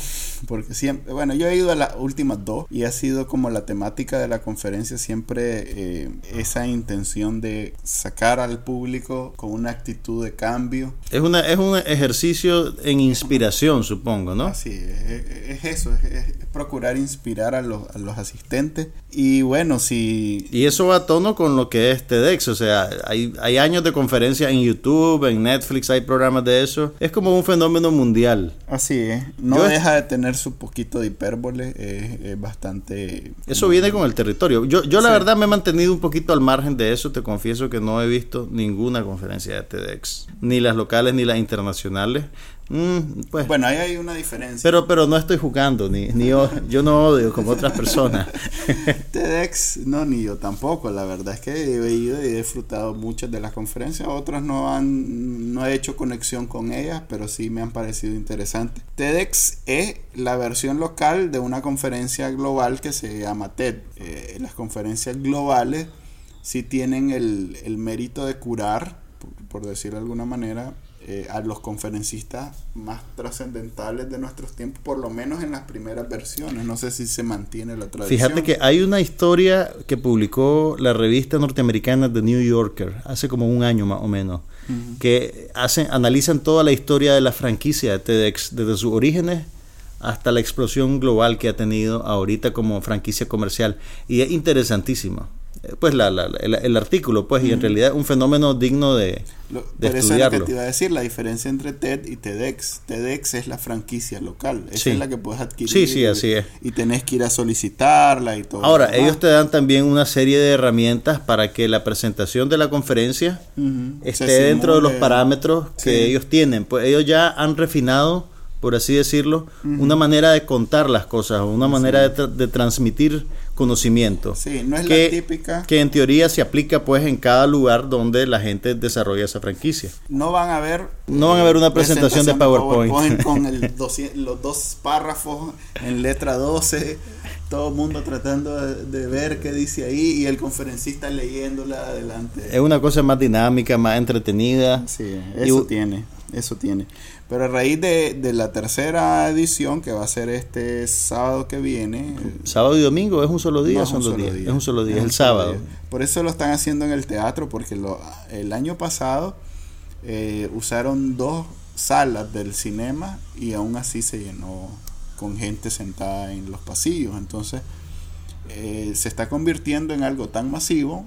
porque siempre, bueno, yo he ido a las últimas dos y ha sido como la temática de la conferencia siempre eh, esa intención de sacar al público con una actitud de cambio. Es, una, es un ejercicio en inspiración, supongo, ¿no? Así es, es, es eso, es, es procurar inspirar a los, a los asistentes. Y bueno, si... Y eso va a tono con lo que es TEDx, o sea, hay, hay años de conferencias en YouTube, en Netflix, hay programas de eso. Es como un fenómeno mundial. Así es, no Yo- deja de tener su poquito de hipérbole, es, es bastante... Eso viene con el territorio. Yo, yo la Sí. verdad me he mantenido un poquito al margen de eso. Te confieso que no he visto ninguna conferencia de TEDx. Ni las locales ni las internacionales. Mm, pues, Bueno, ahí hay una diferencia. pero, pero no estoy jugando. Ni, ni yo, yo no odio como otras personas. <laughs> TEDx, no, ni yo tampoco. La verdad es que he ido y he disfrutado muchas de las conferencias. Otras no han, no he hecho conexión con ellas, pero sí me han parecido interesantes. TEDx es la versión local de una conferencia global que se llama TED. Eh, las conferencias globales sí tienen el, el mérito de curar, por, por decirlo de alguna manera, eh, a los conferencistas más trascendentales de nuestros tiempos, por lo menos en las primeras versiones. No sé si se mantiene la tradición. Fíjate que hay una historia que publicó la revista norteamericana The New Yorker hace como un año más o menos, que hacen, analizan toda la historia de la franquicia de TEDx desde sus orígenes hasta la explosión global que ha tenido ahorita como franquicia comercial y es interesantísimo. Eh, Pues la, la- el, el artículo, pues, y en realidad es un fenómeno digno de, Lo- de por eso es lo que estudiarlo. te iba a decir, la diferencia entre TED y TEDx. TEDx es la franquicia local, esa Sí. es la que puedes adquirir. Sí, sí, así es. Y tenés que ir a solicitarla y todo. Ahora, ellos te dan también una serie de herramientas para que la presentación de la conferencia esté dentro de los parámetros que ellos tienen. Pues ellos ya han refinado por así decirlo, una manera de contar las cosas, una manera de, de, transmitir conocimiento. Sí, no es que, la típica. Que en teoría se aplica pues en cada lugar donde la gente desarrolla esa franquicia. No van a ver. No van a ver una presentación, de PowerPoint. PowerPoint con el <laughs> los dos párrafos en letra 12 todo el mundo tratando de, ver qué dice ahí y el conferencista leyéndola adelante. Es una cosa más dinámica, más entretenida. Sí, eso tiene, eso tiene. Pero a raíz de, la tercera edición, que va a ser este sábado que viene. Sábado y domingo, es un solo día, son dos días. Es un solo día, es, el sábado. Por eso lo están haciendo en el teatro, porque lo, el año pasado eh, usaron dos salas del cinema y aún así se llenó con gente sentada en los pasillos. Entonces, eh, se está convirtiendo en algo tan masivo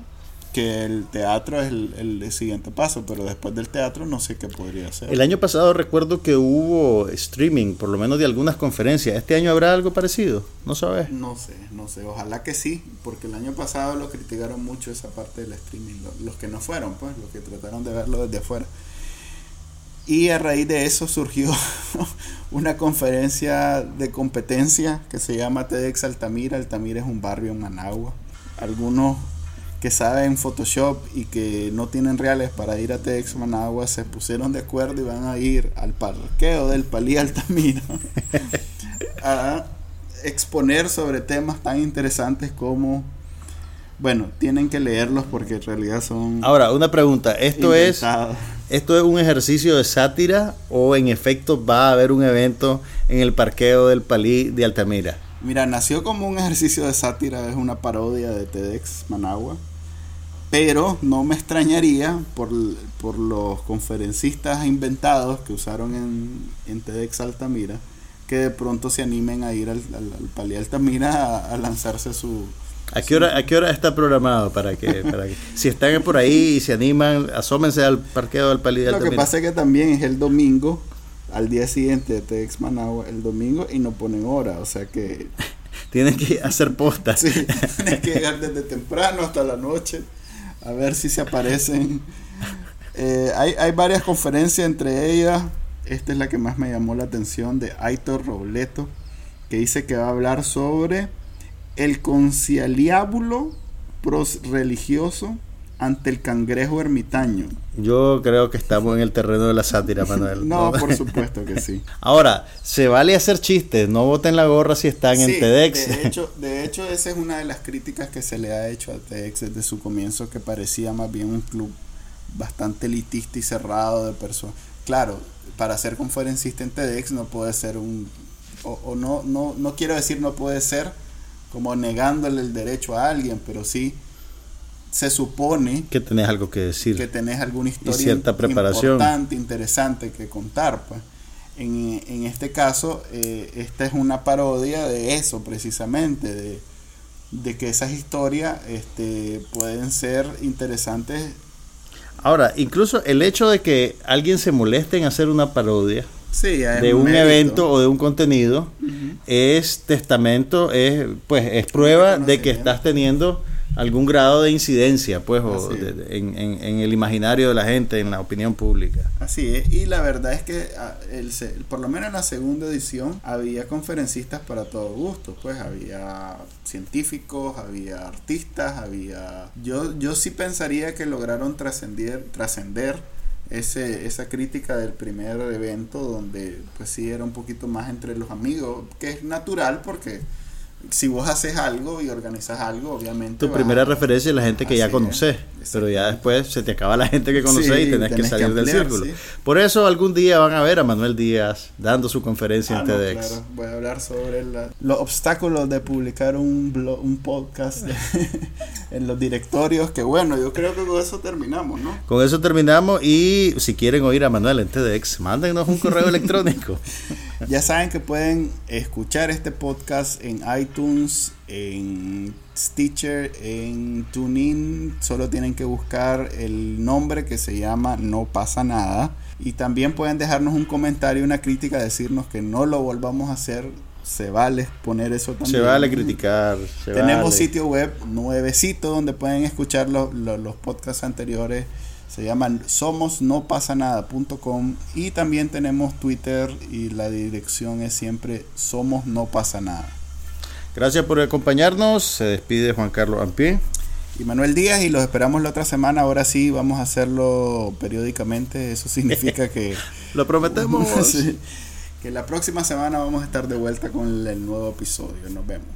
que el teatro es el, siguiente paso, pero después del teatro no sé qué podría ser. El año pasado recuerdo que hubo streaming, por lo menos de algunas conferencias. ¿Este año habrá algo parecido? ¿No sabes? No sé, no sé. Ojalá que sí, porque el año pasado lo criticaron mucho esa parte del streaming. Los que no fueron, pues, los que trataron de verlo desde afuera. Y a raíz de eso surgió <laughs> una conferencia de competencia que se llama TEDx Altamira. Altamira es un barrio en Managua. Algunos que saben Photoshop y que no tienen reales para ir a TEDx Managua se pusieron de acuerdo y van a ir al parqueo del Palí Altamira <laughs> a exponer sobre temas tan interesantes como bueno, tienen que leerlos porque en realidad son. Ahora, una pregunta: ¿esto es esto es un ejercicio de sátira o en efecto va a haber un evento en el parqueo del Palí de Altamira? Mira, nació como un ejercicio de sátira, es una parodia de TEDx Managua. Pero no me extrañaría por, los conferencistas inventados que usaron en, en TEDx Altamira que de pronto se animen a ir al, al, al Palí Altamira a lanzarse su, ¿A qué hora, a qué hora está programado para que, para que si están por ahí y se animan, asómense al parqueo del Palí Lo que pasa es que también es el domingo, al día siguiente de TEX Managua, el domingo y no ponen hora, o sea que <laughs> tienen que hacer postas. Sí, tienen que llegar desde temprano hasta la noche a ver si se aparecen. Eh, hay, varias conferencias entre ellas. Esta es la que más me llamó la atención de Aitor Robleto, que dice que va a hablar sobre el conciliábulo religioso ante el cangrejo ermitaño. Yo creo que estamos en el terreno de la sátira, <laughs> Manuel. no, por supuesto que sí. <laughs> Ahora, se vale hacer chistes, no voten la gorra si están en TEDx. De <laughs> hecho, de hecho, esa es una de las críticas que se le ha hecho a TEDx desde su comienzo, que parecía más bien un club bastante elitista y cerrado de personas. Claro, para ser conferencista en TEDx no puede ser un... O, o no, no, no quiero decir no puede ser como negándole el derecho a alguien, pero sí se supone que tenés algo que decir, que tenés alguna historia cierta preparación. importante, interesante que contar. Pues. En, en este caso, eh, esta es una parodia de eso precisamente, de, de que esas historias este, pueden ser interesantes. Ahora, incluso el hecho de que alguien se moleste en hacer una parodia, de un evento o de un contenido es testamento, es pues es prueba de que estás teniendo algún grado de incidencia, pues, en, en, el imaginario de la gente, en la opinión pública. Así es, y la verdad es que ah, el, por lo menos en la segunda edición había conferencistas para todo gusto, pues había científicos, había artistas, había... Yo, yo sí pensaría que lograron trascender, trascender ese, esa crítica del primer evento donde pues sí era un poquito más entre los amigos, que es natural porque si vos haces algo y organizas algo, obviamente... Tu primera referencia es la gente que ya conoces, pero ya después se te acaba la gente que conoces y tenés, que salir del círculo. Por eso algún día van a ver a Manuel Díaz dando su conferencia en ah, TEDx. claro. Voy a hablar sobre los obstáculos de publicar un, blog, un podcast <laughs> en los directorios, que bueno, yo creo que con eso terminamos, ¿no? Con eso terminamos y si quieren oír a Manuel en TEDx, mándenos un correo electrónico. <laughs> ya saben que pueden escuchar este podcast en iTunes, en Stitcher, en TuneIn. Solo tienen que buscar el nombre que se llama No pasa nada. Y también pueden dejarnos un comentario, una crítica, decirnos que no lo volvamos a hacer. Se vale poner eso también. Se vale criticar. Tenemos sitio web nuevecito donde pueden escuchar los, los podcasts anteriores Se llama somosnopasanada.com y también tenemos Twitter y la dirección es siempre somos no pasa nada. Gracias por acompañarnos. Se despide Juan Carlos Ampie. Y Manuel Díaz y los esperamos la otra semana. Ahora sí, vamos a hacerlo periódicamente. Eso significa <laughs> que... Lo prometemos. <laughs> que la próxima semana vamos a estar de vuelta con el nuevo episodio. Nos vemos.